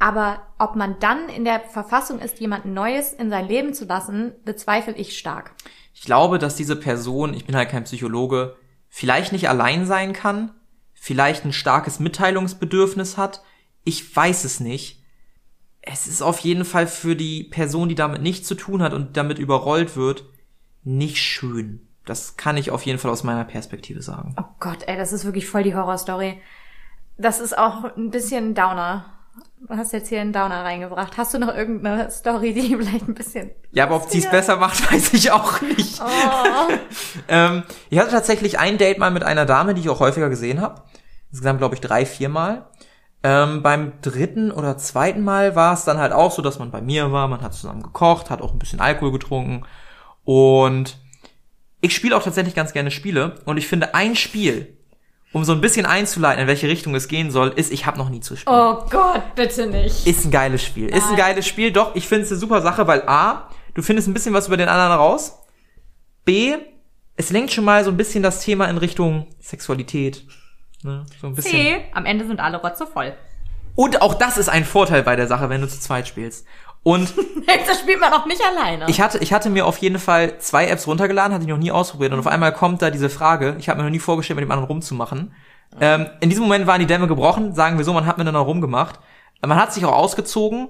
[SPEAKER 2] aber ob man dann in der Verfassung ist, jemand Neues in sein Leben zu lassen, bezweifle ich stark.
[SPEAKER 1] Ich glaube, dass diese Person, ich bin halt kein Psychologe, vielleicht nicht allein sein kann, vielleicht ein starkes Mitteilungsbedürfnis hat. Ich weiß es nicht. Es ist auf jeden Fall für die Person, die damit nichts zu tun hat und damit überrollt wird, nicht schön. Das kann ich auf jeden Fall aus meiner Perspektive sagen.
[SPEAKER 2] Oh Gott, ey, das ist wirklich voll die Horrorstory. Das ist auch ein bisschen Downer. Du hast jetzt hier einen Downer reingebracht. Hast du noch irgendeine Story, die <laughs> vielleicht ein bisschen...
[SPEAKER 1] Ja, aber ob sie es besser macht, <laughs> weiß ich auch nicht.
[SPEAKER 2] Oh. <laughs>
[SPEAKER 1] Ähm, ich hatte tatsächlich ein Date mal mit einer Dame, die ich auch häufiger gesehen habe. Insgesamt, glaube ich, drei, vier Mal. Ähm, beim dritten oder zweiten Mal war es dann halt auch so, dass man bei mir war, man hat zusammen gekocht, hat auch ein bisschen Alkohol getrunken. Und ich spiele auch tatsächlich ganz gerne Spiele. Und ich finde, ein Spiel, um so ein bisschen einzuleiten, in welche Richtung es gehen soll, ist, ich habe noch nie zu spielen.
[SPEAKER 2] oh Gott, bitte nicht.
[SPEAKER 1] Ist ein geiles Spiel. Ist ein
[SPEAKER 2] Nein.
[SPEAKER 1] geiles Spiel. Doch, ich finde es eine super Sache, weil A, du findest ein bisschen was über den anderen raus. B, es lenkt schon mal so ein bisschen das Thema in Richtung Sexualität. Ne? So ein bisschen.
[SPEAKER 2] C, am Ende sind alle Rotze voll.
[SPEAKER 1] Und auch das ist ein Vorteil bei der Sache, wenn du zu zweit spielst. Und <laughs>
[SPEAKER 2] Das spielt man auch nicht alleine.
[SPEAKER 1] ich hatte, ich hatte mir auf jeden Fall zwei Apps runtergeladen, hatte ich noch nie ausprobiert. Und auf einmal kommt da diese Frage, ich habe mir noch nie vorgestellt, mit dem anderen rumzumachen. Ähm, in diesem Moment waren die Dämme gebrochen, sagen wir so, man hat miteinander rumgemacht. Man hat sich auch ausgezogen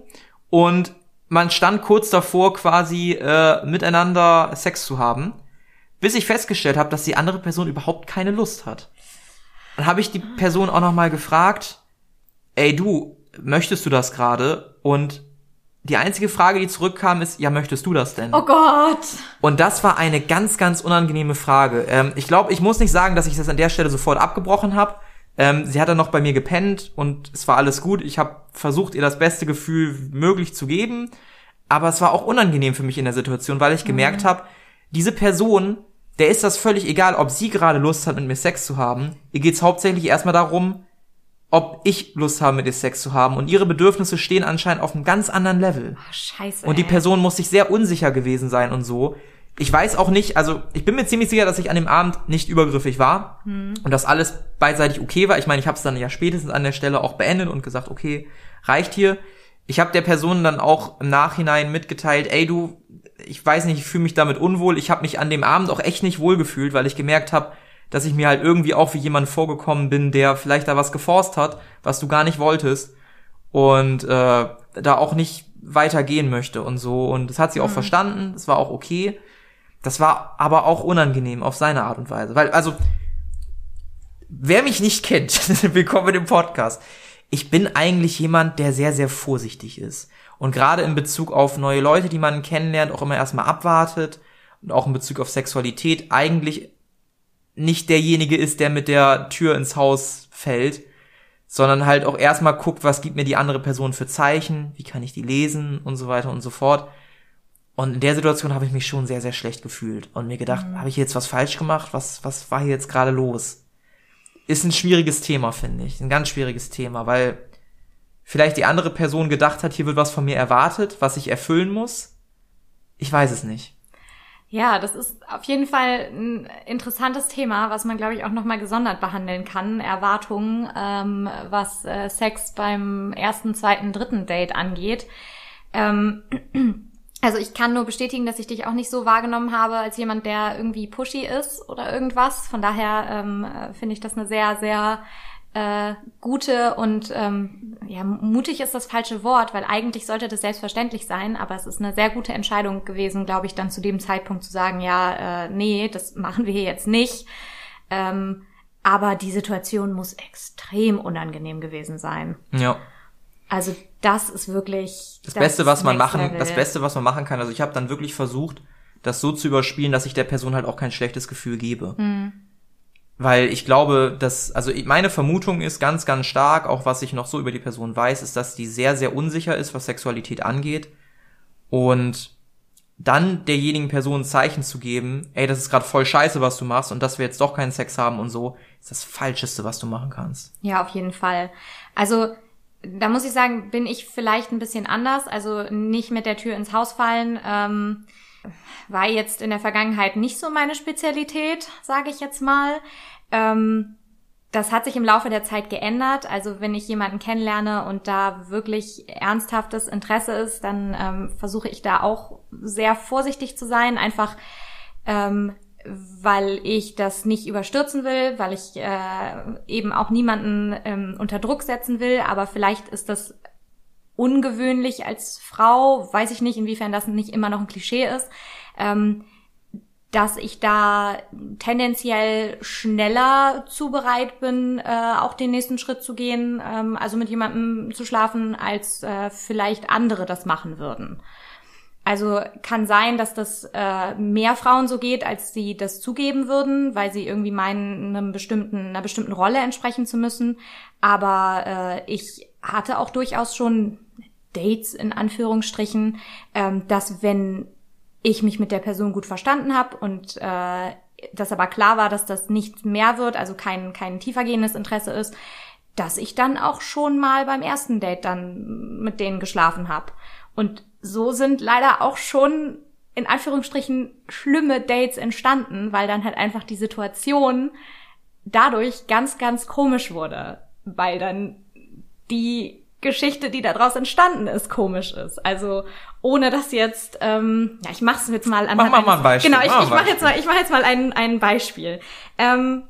[SPEAKER 1] und man stand kurz davor, quasi äh, miteinander Sex zu haben, bis ich festgestellt habe, dass die andere Person überhaupt keine Lust hat. Dann habe ich die Person auch noch mal gefragt, ey du, möchtest du das gerade? Und die einzige Frage, die zurückkam, ist, ja, möchtest du das denn?
[SPEAKER 2] oh Gott.
[SPEAKER 1] Und das war eine ganz, ganz unangenehme Frage. Ähm, ich glaube, ich muss nicht sagen, dass ich das an der Stelle sofort abgebrochen habe. Ähm, sie hat dann noch bei mir gepennt und es war alles gut. Ich habe versucht, ihr das beste Gefühl möglich zu geben. Aber es war auch unangenehm für mich in der Situation, weil ich gemerkt habe, diese Person, der ist das völlig egal, ob sie gerade Lust hat, mit mir Sex zu haben. Ihr geht's hauptsächlich erstmal darum, ob ich Lust habe, mit ihr Sex zu haben. Und ihre Bedürfnisse stehen anscheinend auf einem ganz anderen Level.
[SPEAKER 2] Oh, scheiße.
[SPEAKER 1] Und die
[SPEAKER 2] ey.
[SPEAKER 1] Person muss sich sehr unsicher gewesen sein und so. Ich weiß auch nicht, also ich bin mir ziemlich sicher, dass ich an dem Abend nicht übergriffig war und dass alles beidseitig okay war. Ich meine, ich habe es dann ja spätestens an der Stelle auch beendet und gesagt, okay, reicht hier. Ich habe der Person dann auch im Nachhinein mitgeteilt, ey du, ich weiß nicht, ich fühle mich damit unwohl. Ich habe mich an dem Abend auch echt nicht wohl gefühlt, weil ich gemerkt habe, dass ich mir halt irgendwie auch wie jemand vorgekommen bin, der vielleicht da was geforst hat, was du gar nicht wolltest und äh, da auch nicht weitergehen möchte und so. Und das hat sie auch verstanden, das war auch okay. Das war aber auch unangenehm auf seine Art und Weise. Weil, also, wer mich nicht kennt, <laughs> willkommen im Podcast. Ich bin eigentlich jemand, der sehr, sehr vorsichtig ist. Und gerade in Bezug auf neue Leute, die man kennenlernt, auch immer erstmal abwartet. Und auch in Bezug auf Sexualität eigentlich nicht derjenige ist, der mit der Tür ins Haus fällt, sondern halt auch erstmal guckt, was gibt mir die andere Person für Zeichen, wie kann ich die lesen und so weiter und so fort. Und in der Situation habe ich mich schon sehr, sehr schlecht gefühlt und mir gedacht, mhm. habe ich jetzt was falsch gemacht? Was, was war hier jetzt gerade los? Ist ein schwieriges Thema, finde ich. Ein ganz schwieriges Thema, weil vielleicht die andere Person gedacht hat, hier wird was von mir erwartet, was ich erfüllen muss. Ich weiß es nicht.
[SPEAKER 2] Ja, das ist auf jeden Fall ein interessantes Thema, was man, glaube ich, auch nochmal gesondert behandeln kann. Erwartungen, ähm, was äh, Sex beim ersten, zweiten, dritten Date angeht. Ähm, <clears throat> also ich kann nur bestätigen, dass ich dich auch nicht so wahrgenommen habe als jemand, der irgendwie pushy ist oder irgendwas. Von daher ähm, äh, finde ich das eine sehr, sehr äh, gute und ähm, ja, mutig ist das falsche Wort, weil eigentlich sollte das selbstverständlich sein, aber es ist eine sehr gute Entscheidung gewesen, glaube ich, dann zu dem Zeitpunkt zu sagen, ja, äh, nee, das machen wir hier jetzt nicht. Ähm, aber die Situation muss extrem unangenehm gewesen sein.
[SPEAKER 1] Ja.
[SPEAKER 2] Also das ist wirklich
[SPEAKER 1] das, das Beste, was man machen, Level. das Beste, was man machen kann. Also ich habe dann wirklich versucht, das so zu überspielen, dass ich der Person halt auch kein schlechtes Gefühl gebe. Mhm. Weil ich glaube, dass, also meine Vermutung ist ganz, ganz stark, auch was ich noch so über die Person weiß, ist, dass die sehr, sehr unsicher ist, was Sexualität angeht. Und dann derjenigen Person ein Zeichen zu geben, ey, das ist gerade voll scheiße, was du machst und dass wir jetzt doch keinen Sex haben und so, ist das Falscheste, was du machen kannst.
[SPEAKER 2] Ja, auf jeden Fall. Also, da muss ich sagen, bin ich vielleicht ein bisschen anders. Also nicht mit der Tür ins Haus fallen. Ähm, war jetzt in der Vergangenheit nicht so meine Spezialität, sage ich jetzt mal. Ähm, das hat sich im Laufe der Zeit geändert. Also wenn ich jemanden kennenlerne und da wirklich ernsthaftes Interesse ist, dann ähm, versuche ich da auch sehr vorsichtig zu sein, einfach ähm, weil ich das nicht überstürzen will, weil ich äh, eben auch niemanden ähm, unter Druck setzen will. Aber vielleicht ist das ungewöhnlich als Frau, weiß ich nicht, inwiefern das nicht immer noch ein Klischee ist. Ähm, dass ich da tendenziell schneller zu bereit bin, äh, auch den nächsten Schritt zu gehen, ähm, also mit jemandem zu schlafen, als äh, vielleicht andere das machen würden. Also kann sein, dass das äh, mehr Frauen so geht, als sie das zugeben würden, weil sie irgendwie meinen, einem bestimmten, einer bestimmten Rolle entsprechen zu müssen. Aber äh, ich hatte auch durchaus schon Dates in Anführungsstrichen, ähm, dass wenn ich mich mit der Person gut verstanden habe und äh, das aber klar war, dass das nicht mehr wird, also kein, kein tiefergehendes Interesse ist, dass ich dann auch schon mal beim ersten Date dann mit denen geschlafen habe. Und so sind leider auch schon in Anführungsstrichen schlimme Dates entstanden, weil dann halt einfach die Situation dadurch ganz, ganz komisch wurde, weil dann die Geschichte, die daraus entstanden ist, komisch ist. Also ohne dass jetzt, ähm, ja, ich mache es jetzt mal
[SPEAKER 1] an. Mach, mach mal ein Beispiel.
[SPEAKER 2] Genau, ich, ich mache jetzt mal, ich mache jetzt mal ein, ein Beispiel. Ähm,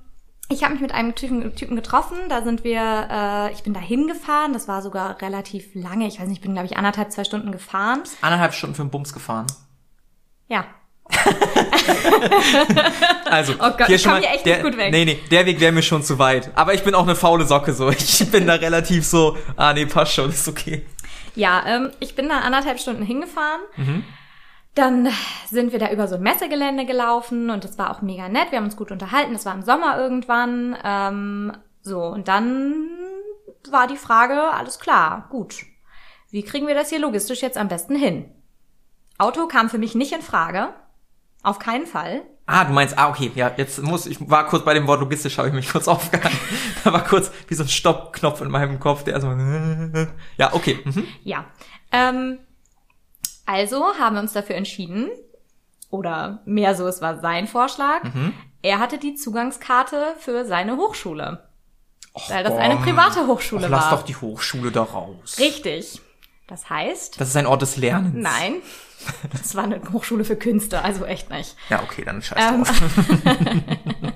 [SPEAKER 2] ich habe mich mit einem Typen, Typen getroffen, da sind wir, äh, ich bin da hingefahren, das war sogar relativ lange, ich weiß nicht, ich bin, glaube ich, anderthalb, zwei Stunden gefahren.
[SPEAKER 1] Anderthalb Stunden für einen Bums gefahren.
[SPEAKER 2] Ja, <laughs>
[SPEAKER 1] also, oh Gott, hier schon mal, echt der, gut weg. Nee, nee, der Weg wäre mir schon zu weit. Aber ich bin auch eine faule Socke so. Ich bin da relativ so, ah nee, passt schon, ist okay.
[SPEAKER 2] Ja, ähm, ich bin da anderthalb Stunden hingefahren. Mhm. Dann sind wir da über so ein Messegelände gelaufen und das war auch mega nett. Wir haben uns gut unterhalten. Das war im Sommer irgendwann. Ähm, so, und dann war die Frage, alles klar, gut. Wie kriegen wir das hier logistisch jetzt am besten hin? Auto kam für mich nicht in Frage. Auf keinen Fall.
[SPEAKER 1] Ah, du meinst, ah, okay, ja, jetzt muss, ich war kurz bei dem Wort logistisch, habe ich mich kurz <laughs> aufgehalten. da war kurz wie so ein Stoppknopf in meinem Kopf, der so, <laughs> ja, okay. Mhm.
[SPEAKER 2] Ja, ähm, also haben wir uns dafür entschieden, oder mehr so, es war sein Vorschlag. Mhm. Er hatte die Zugangskarte für seine Hochschule. Och, weil das eine private Hochschule Och, war.
[SPEAKER 1] Lass doch die Hochschule da raus.
[SPEAKER 2] Richtig. Das heißt.
[SPEAKER 1] Das ist ein Ort des Lernens.
[SPEAKER 2] Nein. <laughs> Das war eine Hochschule für Künste, also echt nicht.
[SPEAKER 1] Ja, okay, dann scheiß ähm, <laughs>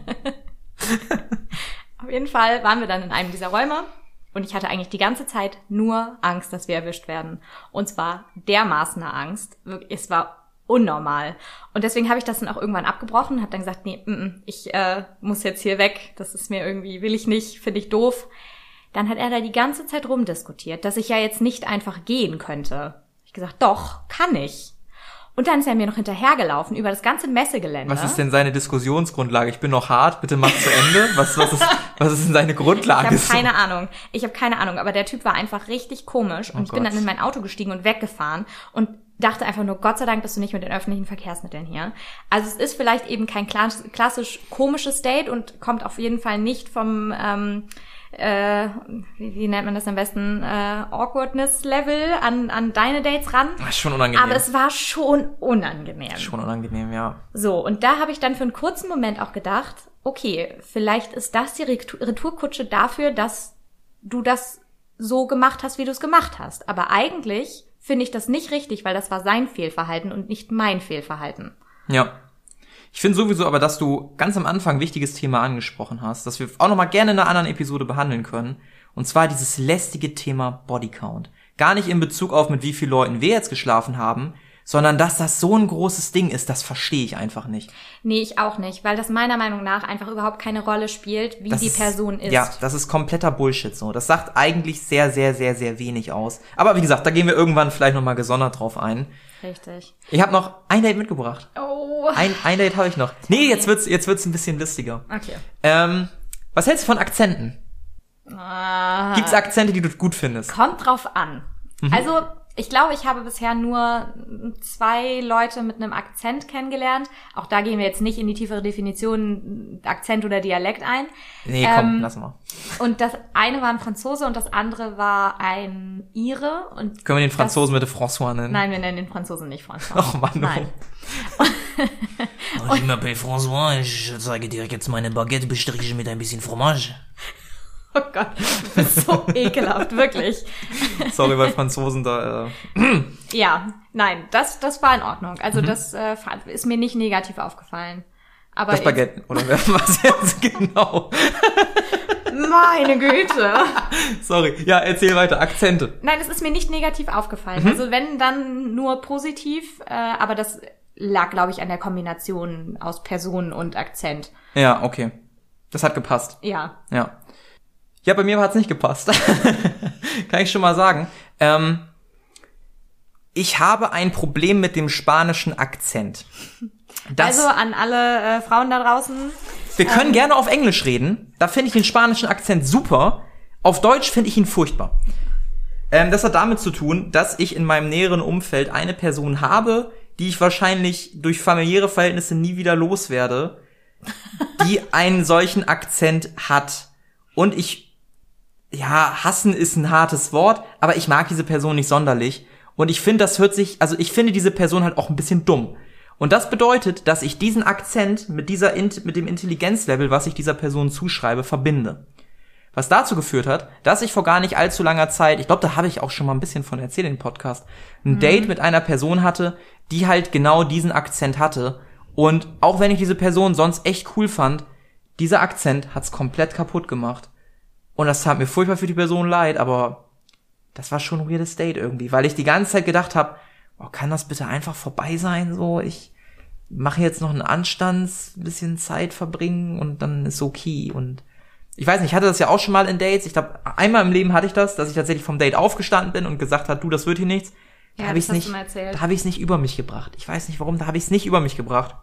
[SPEAKER 2] Auf jeden Fall waren wir dann in einem dieser Räume und ich hatte eigentlich die ganze Zeit nur Angst, dass wir erwischt werden. Und zwar dermaßen Angst. Es war unnormal. Und deswegen habe ich das dann auch irgendwann abgebrochen, habe dann gesagt, nee, m -m, ich äh, muss jetzt hier weg, das ist mir irgendwie, will ich nicht, finde ich doof. Dann hat er da die ganze Zeit rumdiskutiert, dass ich ja jetzt nicht einfach gehen könnte. Ich gesagt, doch, kann ich. Und dann ist er mir noch hinterhergelaufen über das ganze Messegelände.
[SPEAKER 1] Was ist denn seine Diskussionsgrundlage? Ich bin noch hart, bitte mach zu Ende. Was, was, ist, was ist denn seine Grundlage?
[SPEAKER 2] Ich habe keine Ahnung. Ich habe keine Ahnung, aber der Typ war einfach richtig komisch und
[SPEAKER 1] Oh
[SPEAKER 2] ich bin
[SPEAKER 1] Gott.
[SPEAKER 2] dann in mein Auto gestiegen und weggefahren und dachte einfach nur, Gott sei Dank bist du nicht mit den öffentlichen Verkehrsmitteln hier. Also es ist vielleicht eben kein klass- klassisch komisches Date und kommt auf jeden Fall nicht vom ähm, äh, wie, wie nennt man das am besten, äh, Awkwardness-Level an, an deine Dates ran.
[SPEAKER 1] Ist schon unangenehm.
[SPEAKER 2] Aber es war schon unangenehm.
[SPEAKER 1] schon unangenehm, ja.
[SPEAKER 2] So, und da habe ich dann für einen kurzen Moment auch gedacht, okay, vielleicht ist das die Retour- Retourkutsche dafür, dass du das so gemacht hast, wie du es gemacht hast. Aber eigentlich finde ich das nicht richtig, weil das war sein Fehlverhalten und nicht mein Fehlverhalten.
[SPEAKER 1] Ja. Ich finde sowieso aber, dass du ganz am Anfang ein wichtiges Thema angesprochen hast, das wir auch noch mal gerne in einer anderen Episode behandeln können. Und zwar dieses lästige Thema Bodycount. Gar nicht in Bezug auf, mit wie vielen Leuten wir jetzt geschlafen haben, sondern dass das so ein großes Ding ist, das verstehe ich einfach nicht.
[SPEAKER 2] Nee, ich auch nicht, weil das meiner Meinung nach einfach überhaupt keine Rolle spielt, wie
[SPEAKER 1] Das
[SPEAKER 2] die Person ist.
[SPEAKER 1] Ja, das ist kompletter Bullshit so. Das sagt eigentlich sehr, sehr, sehr, sehr wenig aus. Aber wie gesagt, da gehen wir irgendwann vielleicht noch mal gesondert drauf ein.
[SPEAKER 2] Richtig.
[SPEAKER 1] Ich habe noch ein Date mitgebracht.
[SPEAKER 2] Oh.
[SPEAKER 1] Ein, ein Date habe ich noch. Nee, jetzt wird's, jetzt wird's ein bisschen lustiger.
[SPEAKER 2] Okay.
[SPEAKER 1] Ähm, was hältst du von Akzenten?
[SPEAKER 2] Ah.
[SPEAKER 1] Gibt's Akzente, die du gut findest?
[SPEAKER 2] Kommt drauf an.
[SPEAKER 1] Mhm.
[SPEAKER 2] Also, ich glaube, ich habe bisher nur zwei Leute mit einem Akzent kennengelernt. Auch da gehen wir jetzt nicht in die tiefere Definition Akzent oder Dialekt ein.
[SPEAKER 1] Nee, komm,
[SPEAKER 2] Ähm,
[SPEAKER 1] lass mal.
[SPEAKER 2] Und das eine war ein Franzose und das andere war ein Ire. Und
[SPEAKER 1] Können wir den
[SPEAKER 2] das-
[SPEAKER 1] Franzosen bitte François nennen?
[SPEAKER 2] Nein, wir nennen den Franzosen nicht François.
[SPEAKER 1] Och Mann,
[SPEAKER 2] Nein.
[SPEAKER 3] Oh, je m'appelle François, ich zeige dir jetzt meine Baguette bestrichen mit ein bisschen Fromage.
[SPEAKER 2] Oh Gott, du bist so <laughs> ekelhaft, wirklich.
[SPEAKER 1] Sorry, weil Franzosen da. Äh,
[SPEAKER 2] Ja, nein, das, das war in Ordnung. Also
[SPEAKER 1] Mhm.
[SPEAKER 2] das äh, ist mir nicht negativ aufgefallen. Aber
[SPEAKER 1] das Baguette, oder was jetzt <laughs> genau?
[SPEAKER 2] Meine Güte.
[SPEAKER 1] Sorry. Ja, erzähl weiter. Akzente.
[SPEAKER 2] Nein, es ist mir nicht negativ aufgefallen.
[SPEAKER 1] Mhm.
[SPEAKER 2] Also wenn, dann nur positiv. Äh, aber das lag, glaube ich, an der Kombination aus Person und Akzent.
[SPEAKER 1] Ja, okay. Das hat gepasst.
[SPEAKER 2] Ja.
[SPEAKER 1] Ja. Ja, bei mir hat's nicht gepasst. <laughs> Kann ich schon mal sagen. Ähm, ich habe ein Problem mit dem spanischen Akzent. Das,
[SPEAKER 2] also an alle äh, Frauen da draußen.
[SPEAKER 1] wir können gerne auf Englisch reden. Da finde ich den spanischen Akzent super. Auf Deutsch finde ich ihn furchtbar. Ähm, das hat damit zu tun, dass ich in meinem näheren Umfeld eine Person habe, die ich wahrscheinlich durch familiäre Verhältnisse nie wieder loswerde, die einen solchen Akzent hat. Und ich, ja, hassen ist ein hartes Wort, aber ich mag diese Person nicht sonderlich. Und ich finde, das hört sich, also ich finde diese Person halt auch ein bisschen dumm. Und das bedeutet, dass ich diesen Akzent mit dieser, Int- mit dem Intelligenzlevel, was ich dieser Person zuschreibe, verbinde. Was dazu geführt hat, dass ich vor gar nicht allzu langer Zeit, ich glaube, da habe ich auch schon mal ein bisschen von erzählt im Podcast, ein Date mit einer Person hatte, die halt genau diesen Akzent hatte. Und auch wenn ich diese Person sonst echt cool fand, dieser Akzent hat's komplett kaputt gemacht. Und das tat mir furchtbar für die Person leid, aber das war schon ein weirdes Date irgendwie, weil ich die ganze Zeit gedacht habe, oh, kann das bitte einfach vorbei sein? So, ich mache jetzt noch einen Anstands, bisschen Zeit verbringen und dann ist okay. Und ich weiß nicht, ich hatte das ja auch schon mal in Dates. Ich glaube, einmal im Leben hatte ich das, dass ich tatsächlich vom Date aufgestanden bin und gesagt hat, du, das wird hier nichts. Da
[SPEAKER 2] Ja,
[SPEAKER 1] habe ich
[SPEAKER 2] hast
[SPEAKER 1] nicht, da habe ich es nicht über mich gebracht. Ich weiß nicht warum, da habe ich es nicht über mich gebracht.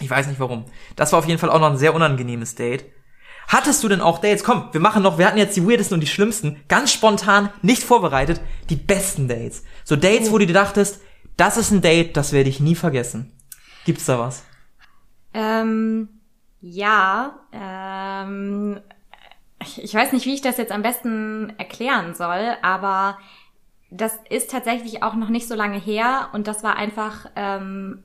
[SPEAKER 1] Ich weiß nicht warum. Das war auf jeden Fall auch noch ein sehr unangenehmes Date. Hattest du denn auch Dates? Komm, wir machen noch, wir hatten jetzt die weirdesten und die schlimmsten, ganz spontan, nicht vorbereitet, die besten Dates. So Dates, wo du dir dachtest, das ist ein Date, das werde ich nie vergessen. Gibt's da was?
[SPEAKER 2] Ähm, ja, ähm, ich, weiß nicht, wie ich das jetzt am besten erklären soll, aber das ist tatsächlich auch noch nicht so lange her und das war einfach ähm,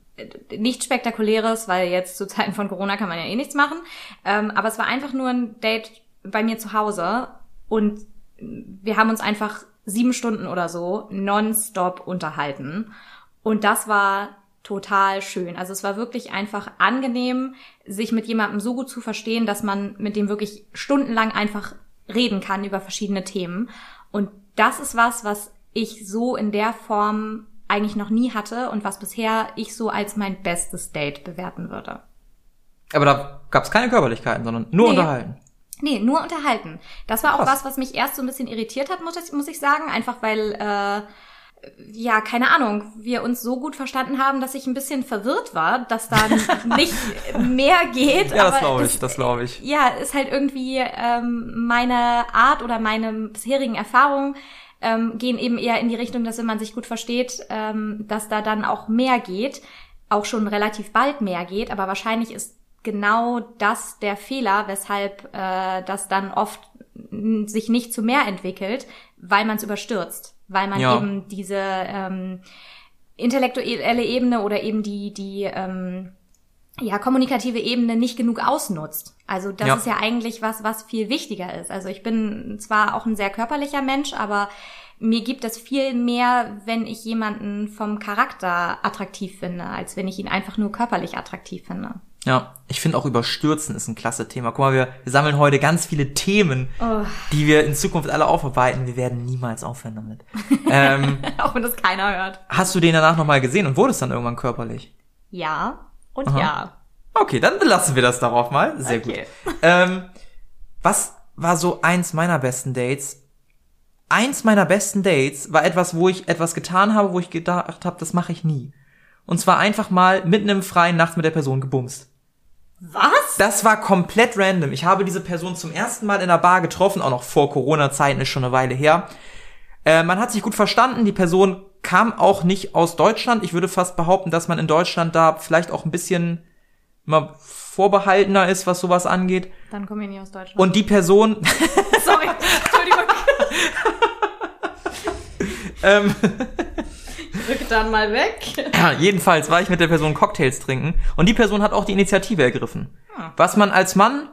[SPEAKER 2] nichts Spektakuläres, weil jetzt zu Zeiten von Corona kann man ja eh nichts machen. Ähm, aber es war einfach nur ein Date bei mir zu Hause und wir haben uns einfach sieben Stunden oder so nonstop unterhalten. Und das war total schön. Also es war wirklich einfach angenehm, sich mit jemandem so gut zu verstehen, dass man mit dem wirklich stundenlang einfach reden kann über verschiedene Themen. Und das ist was, was ich so in der Form eigentlich noch nie hatte und was bisher ich so als mein bestes Date bewerten würde.
[SPEAKER 1] Aber da gab es keine Körperlichkeiten, sondern nur
[SPEAKER 2] Nee.
[SPEAKER 1] unterhalten.
[SPEAKER 2] Nee, nur unterhalten. Das war auch
[SPEAKER 1] Krass.
[SPEAKER 2] was, was mich erst so ein bisschen irritiert hat, muss ich, muss ich sagen. Einfach weil, äh, ja, keine Ahnung, wir uns so gut verstanden haben, dass ich ein bisschen verwirrt war, dass da <laughs> nicht mehr geht.
[SPEAKER 1] Ja, das glaube ich, das glaube ich.
[SPEAKER 2] ja, ist halt irgendwie ähm, meine Art oder meine bisherigen Erfahrungen ähm, gehen eben eher in die Richtung, dass wenn man sich gut versteht, ähm, dass da dann auch mehr geht, auch schon relativ bald mehr geht, aber wahrscheinlich ist genau das der Fehler, weshalb äh, das dann oft sich nicht zu mehr entwickelt, weil man es überstürzt, weil man
[SPEAKER 1] Ja.
[SPEAKER 2] eben diese ähm, intellektuelle Ebene oder eben die die ähm, ja, kommunikative Ebene nicht genug ausnutzt. Also das
[SPEAKER 1] Ja.
[SPEAKER 2] ist ja eigentlich was, was viel wichtiger ist. Also ich bin zwar auch ein sehr körperlicher Mensch, aber mir gibt es viel mehr, wenn ich jemanden vom Charakter attraktiv finde, als wenn ich ihn einfach nur körperlich attraktiv finde.
[SPEAKER 1] Ja, ich finde auch überstürzen ist ein klasse Thema. Guck mal, wir, wir sammeln heute ganz viele Themen,
[SPEAKER 2] Oh.
[SPEAKER 1] die wir in Zukunft alle aufarbeiten. Wir werden niemals aufhören damit. <laughs> ähm,
[SPEAKER 2] Auch wenn das keiner hört.
[SPEAKER 1] hast du den danach nochmal gesehen und wurdest dann irgendwann körperlich?
[SPEAKER 2] Ja und
[SPEAKER 1] Aha.
[SPEAKER 2] ja.
[SPEAKER 1] Okay, dann belassen wir das darauf mal. Sehr
[SPEAKER 2] Okay.
[SPEAKER 1] gut. <laughs> Ähm, was war so eins meiner besten Dates? Eins meiner besten Dates war etwas, wo ich etwas getan habe, wo ich gedacht habe, das mache ich nie. Und zwar einfach mal mitten im Freien nachts mit der Person gebumst.
[SPEAKER 2] Was?
[SPEAKER 1] Das war komplett random. Ich habe diese Person zum ersten Mal in der Bar getroffen, auch noch vor Corona-Zeiten, ist schon eine Weile her. Äh, man hat sich gut verstanden. Die Person kam auch nicht aus Deutschland. Ich würde fast behaupten, dass man in Deutschland da vielleicht auch ein bisschen mal vorbehaltener ist, was sowas angeht.
[SPEAKER 2] Dann komme ich nicht aus Deutschland.
[SPEAKER 1] Und die Person, <laughs>
[SPEAKER 2] Sorry, Entschuldigung. <laughs>
[SPEAKER 1] ähm,
[SPEAKER 2] Rück dann mal weg.
[SPEAKER 1] ja, jedenfalls war ich mit der Person Cocktails trinken und die Person hat auch die Initiative ergriffen. Was man als Mann,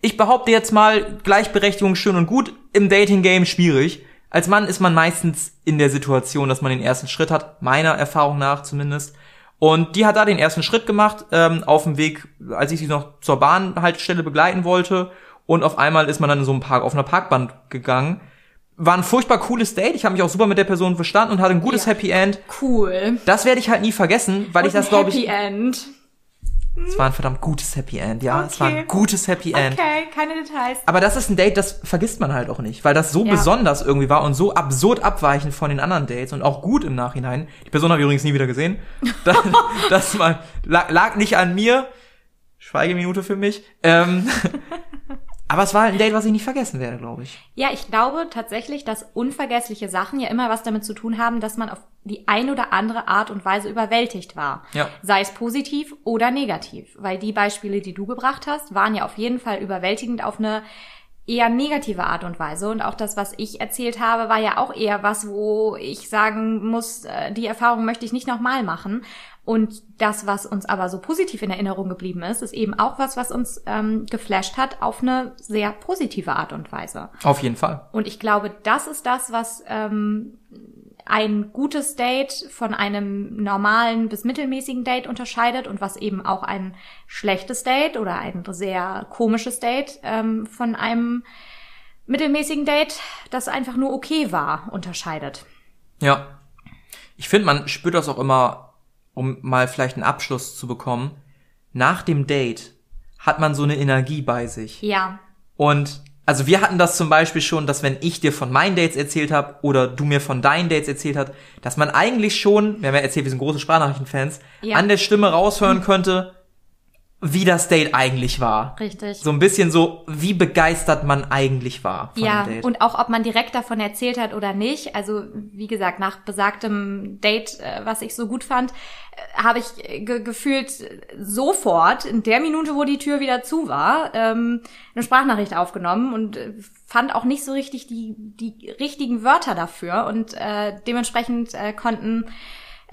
[SPEAKER 1] ich behaupte jetzt mal, Gleichberechtigung schön und gut, im Dating-Game schwierig. Als Mann ist man meistens in der Situation, dass man den ersten Schritt hat, meiner Erfahrung nach zumindest. Und die hat da den ersten Schritt gemacht, ähm, auf dem Weg, als ich sie noch zur Bahnhaltestelle begleiten wollte. Und auf einmal ist man dann in so einem Park, auf einer Parkbahn gegangen. War ein furchtbar cooles Date. Ich habe mich auch super mit der Person verstanden und hatte ein gutes
[SPEAKER 2] Ja.
[SPEAKER 1] Happy End.
[SPEAKER 2] Cool.
[SPEAKER 1] Das werde ich halt nie vergessen, weil ich das glaube
[SPEAKER 2] Happy
[SPEAKER 1] ich.
[SPEAKER 2] End.
[SPEAKER 1] Es war ein verdammt gutes Happy End, ja. Es war
[SPEAKER 2] Okay.
[SPEAKER 1] ein gutes Happy End.
[SPEAKER 2] Okay, keine Details.
[SPEAKER 1] Aber das ist ein Date, das vergisst man halt auch nicht, weil das so
[SPEAKER 2] Ja.
[SPEAKER 1] besonders irgendwie war und so absurd abweichend von den anderen Dates und auch gut im Nachhinein. Die Person habe ich übrigens nie wieder gesehen. <laughs> Das, das mal, lag, lag nicht an mir. Schweigeminute für mich. Ähm, aber es war halt ein Date, was ich nicht vergessen werde, glaube ich.
[SPEAKER 2] Ja, ich glaube tatsächlich, dass unvergessliche Sachen ja immer was damit zu tun haben, dass man auf die ein oder andere Art und Weise überwältigt war.
[SPEAKER 1] Ja.
[SPEAKER 2] Sei es positiv oder negativ. Weil die Beispiele, die du gebracht hast, waren ja auf jeden Fall überwältigend auf eine eher negative Art und Weise. Und auch das, was ich erzählt habe, war ja auch eher was, wo ich sagen muss, äh, die Erfahrung möchte ich nicht nochmal machen. Und das, was uns aber so positiv in Erinnerung geblieben ist, ist eben auch was, was uns ähm, geflasht hat auf eine sehr positive Art und Weise.
[SPEAKER 1] Auf jeden Fall.
[SPEAKER 2] Und ich glaube, das ist das, was ähm, ein gutes Date von einem normalen bis mittelmäßigen Date unterscheidet und was eben auch ein schlechtes Date oder ein sehr komisches Date ähm, von einem mittelmäßigen Date, das einfach nur okay war, unterscheidet.
[SPEAKER 1] Ja. Ich finde, man spürt das auch immer, um mal vielleicht einen Abschluss zu bekommen. Nach dem Date hat man so eine Energie bei sich.
[SPEAKER 2] Ja,
[SPEAKER 1] Und also wir hatten das zum Beispiel schon, dass wenn ich dir von meinen Dates erzählt habe oder du mir von deinen Dates erzählt hast, dass man eigentlich schon, wir haben ja erzählt, wir sind große Sprachnachrichtenfans,
[SPEAKER 2] Ja.
[SPEAKER 1] an der Stimme raushören <laughs> könnte, wie das Date eigentlich war.
[SPEAKER 2] richtig.
[SPEAKER 1] So ein bisschen so, wie begeistert man eigentlich war von
[SPEAKER 2] ja,
[SPEAKER 1] dem Date.
[SPEAKER 2] und auch ob man direkt davon erzählt hat oder nicht. Also wie gesagt, nach besagtem Date, äh, was ich so gut fand, äh, habe ich äh, ge gefühlt sofort in der Minute, wo die Tür wieder zu war, ähm, eine Sprachnachricht aufgenommen und fand auch nicht so richtig die die richtigen Wörter dafür und äh, dementsprechend äh, konnten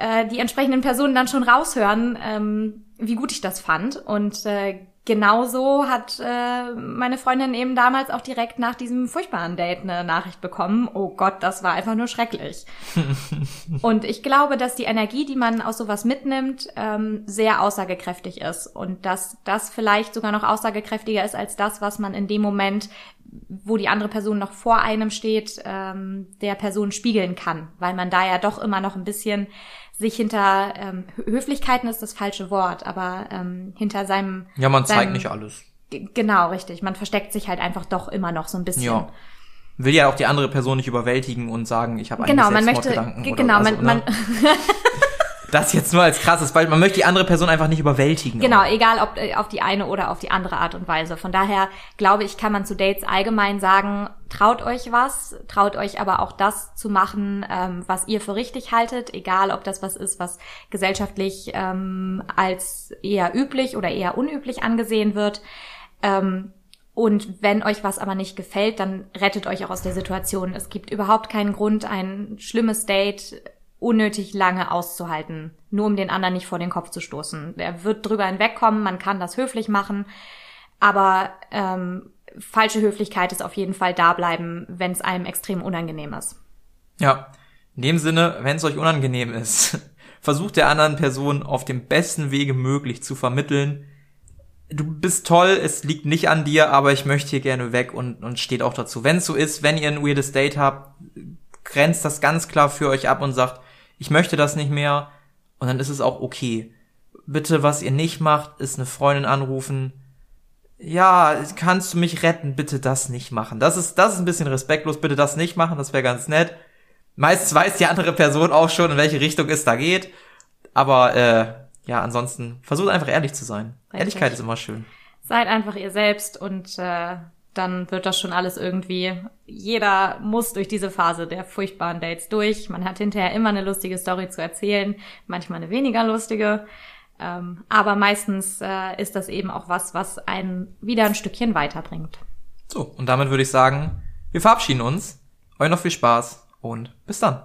[SPEAKER 2] äh, die entsprechenden Personen dann schon raushören, ähm, wie gut ich das fand. Und äh, genauso hat äh, meine Freundin eben damals auch direkt nach diesem furchtbaren Date eine Nachricht bekommen. Oh Gott, das war einfach nur schrecklich. <laughs> und ich glaube, dass die Energie, die man aus sowas mitnimmt, ähm, sehr aussagekräftig ist. Und dass das vielleicht sogar noch aussagekräftiger ist als das, was man in dem Moment wo die andere Person noch vor einem steht, ähm, der Person spiegeln kann, weil man da ja doch immer noch ein bisschen sich hinter ähm, Höflichkeiten ist das falsche Wort, aber ähm, hinter seinem
[SPEAKER 1] Ja, man zeigt
[SPEAKER 2] seinem,
[SPEAKER 1] nicht alles.
[SPEAKER 2] Genau, richtig. Man versteckt sich halt einfach doch immer noch so ein bisschen.
[SPEAKER 1] Ja. Will ja auch die andere Person nicht überwältigen und sagen, ich habe
[SPEAKER 2] Genau,
[SPEAKER 1] eigentlich
[SPEAKER 2] man möchte, genau,
[SPEAKER 1] also,
[SPEAKER 2] man, man,
[SPEAKER 1] ne? <laughs> Das jetzt nur als krasses Beispiel. Man möchte die andere Person einfach nicht überwältigen.
[SPEAKER 2] genau, egal ob äh, auf die eine oder auf die andere Art und Weise. Von daher glaube ich, kann man zu Dates allgemein sagen, traut euch was, traut euch aber auch das zu machen, ähm, was ihr für richtig haltet, egal ob das was ist, was gesellschaftlich ähm, als eher üblich oder eher unüblich angesehen wird. Ähm, und wenn euch was aber nicht gefällt, dann rettet euch auch aus der Situation. Es gibt überhaupt keinen Grund, ein schlimmes Date unnötig lange auszuhalten, nur um den anderen nicht vor den Kopf zu stoßen. Er wird drüber hinwegkommen, man kann das höflich machen, aber ähm, falsche Höflichkeit ist auf jeden Fall da bleiben, wenn es einem extrem unangenehm ist.
[SPEAKER 1] Ja. In dem Sinne, wenn es euch unangenehm ist, <laughs> versucht der anderen Person auf dem besten Wege möglich zu vermitteln, du bist toll, es liegt nicht an dir, aber ich möchte hier gerne weg und, und steht auch dazu. Wenn es so ist, wenn ihr ein weirdes Date habt, grenzt das ganz klar für euch ab und sagt, ich möchte das nicht mehr und dann ist es auch okay. Bitte, was ihr nicht macht, ist eine Freundin anrufen. Ja, kannst du mich retten? Bitte das nicht machen. Das ist, das ist ein bisschen respektlos. Bitte das nicht machen. Das wäre ganz nett. Meistens weiß die andere Person auch schon, in welche Richtung es da geht. Aber äh, ja, ansonsten versucht einfach ehrlich zu sein.
[SPEAKER 2] Richtig.
[SPEAKER 1] Ehrlichkeit ist immer schön.
[SPEAKER 2] Seid einfach ihr selbst und äh, dann wird das schon alles irgendwie. Jeder muss durch diese Phase der furchtbaren Dates durch. Man hat hinterher immer eine lustige Story zu erzählen, manchmal eine weniger lustige. Ähm, aber meistens äh, ist das eben auch was, was einen wieder ein Stückchen weiterbringt.
[SPEAKER 1] So, und damit würde ich sagen, wir verabschieden uns. Euch noch viel Spaß und bis dann.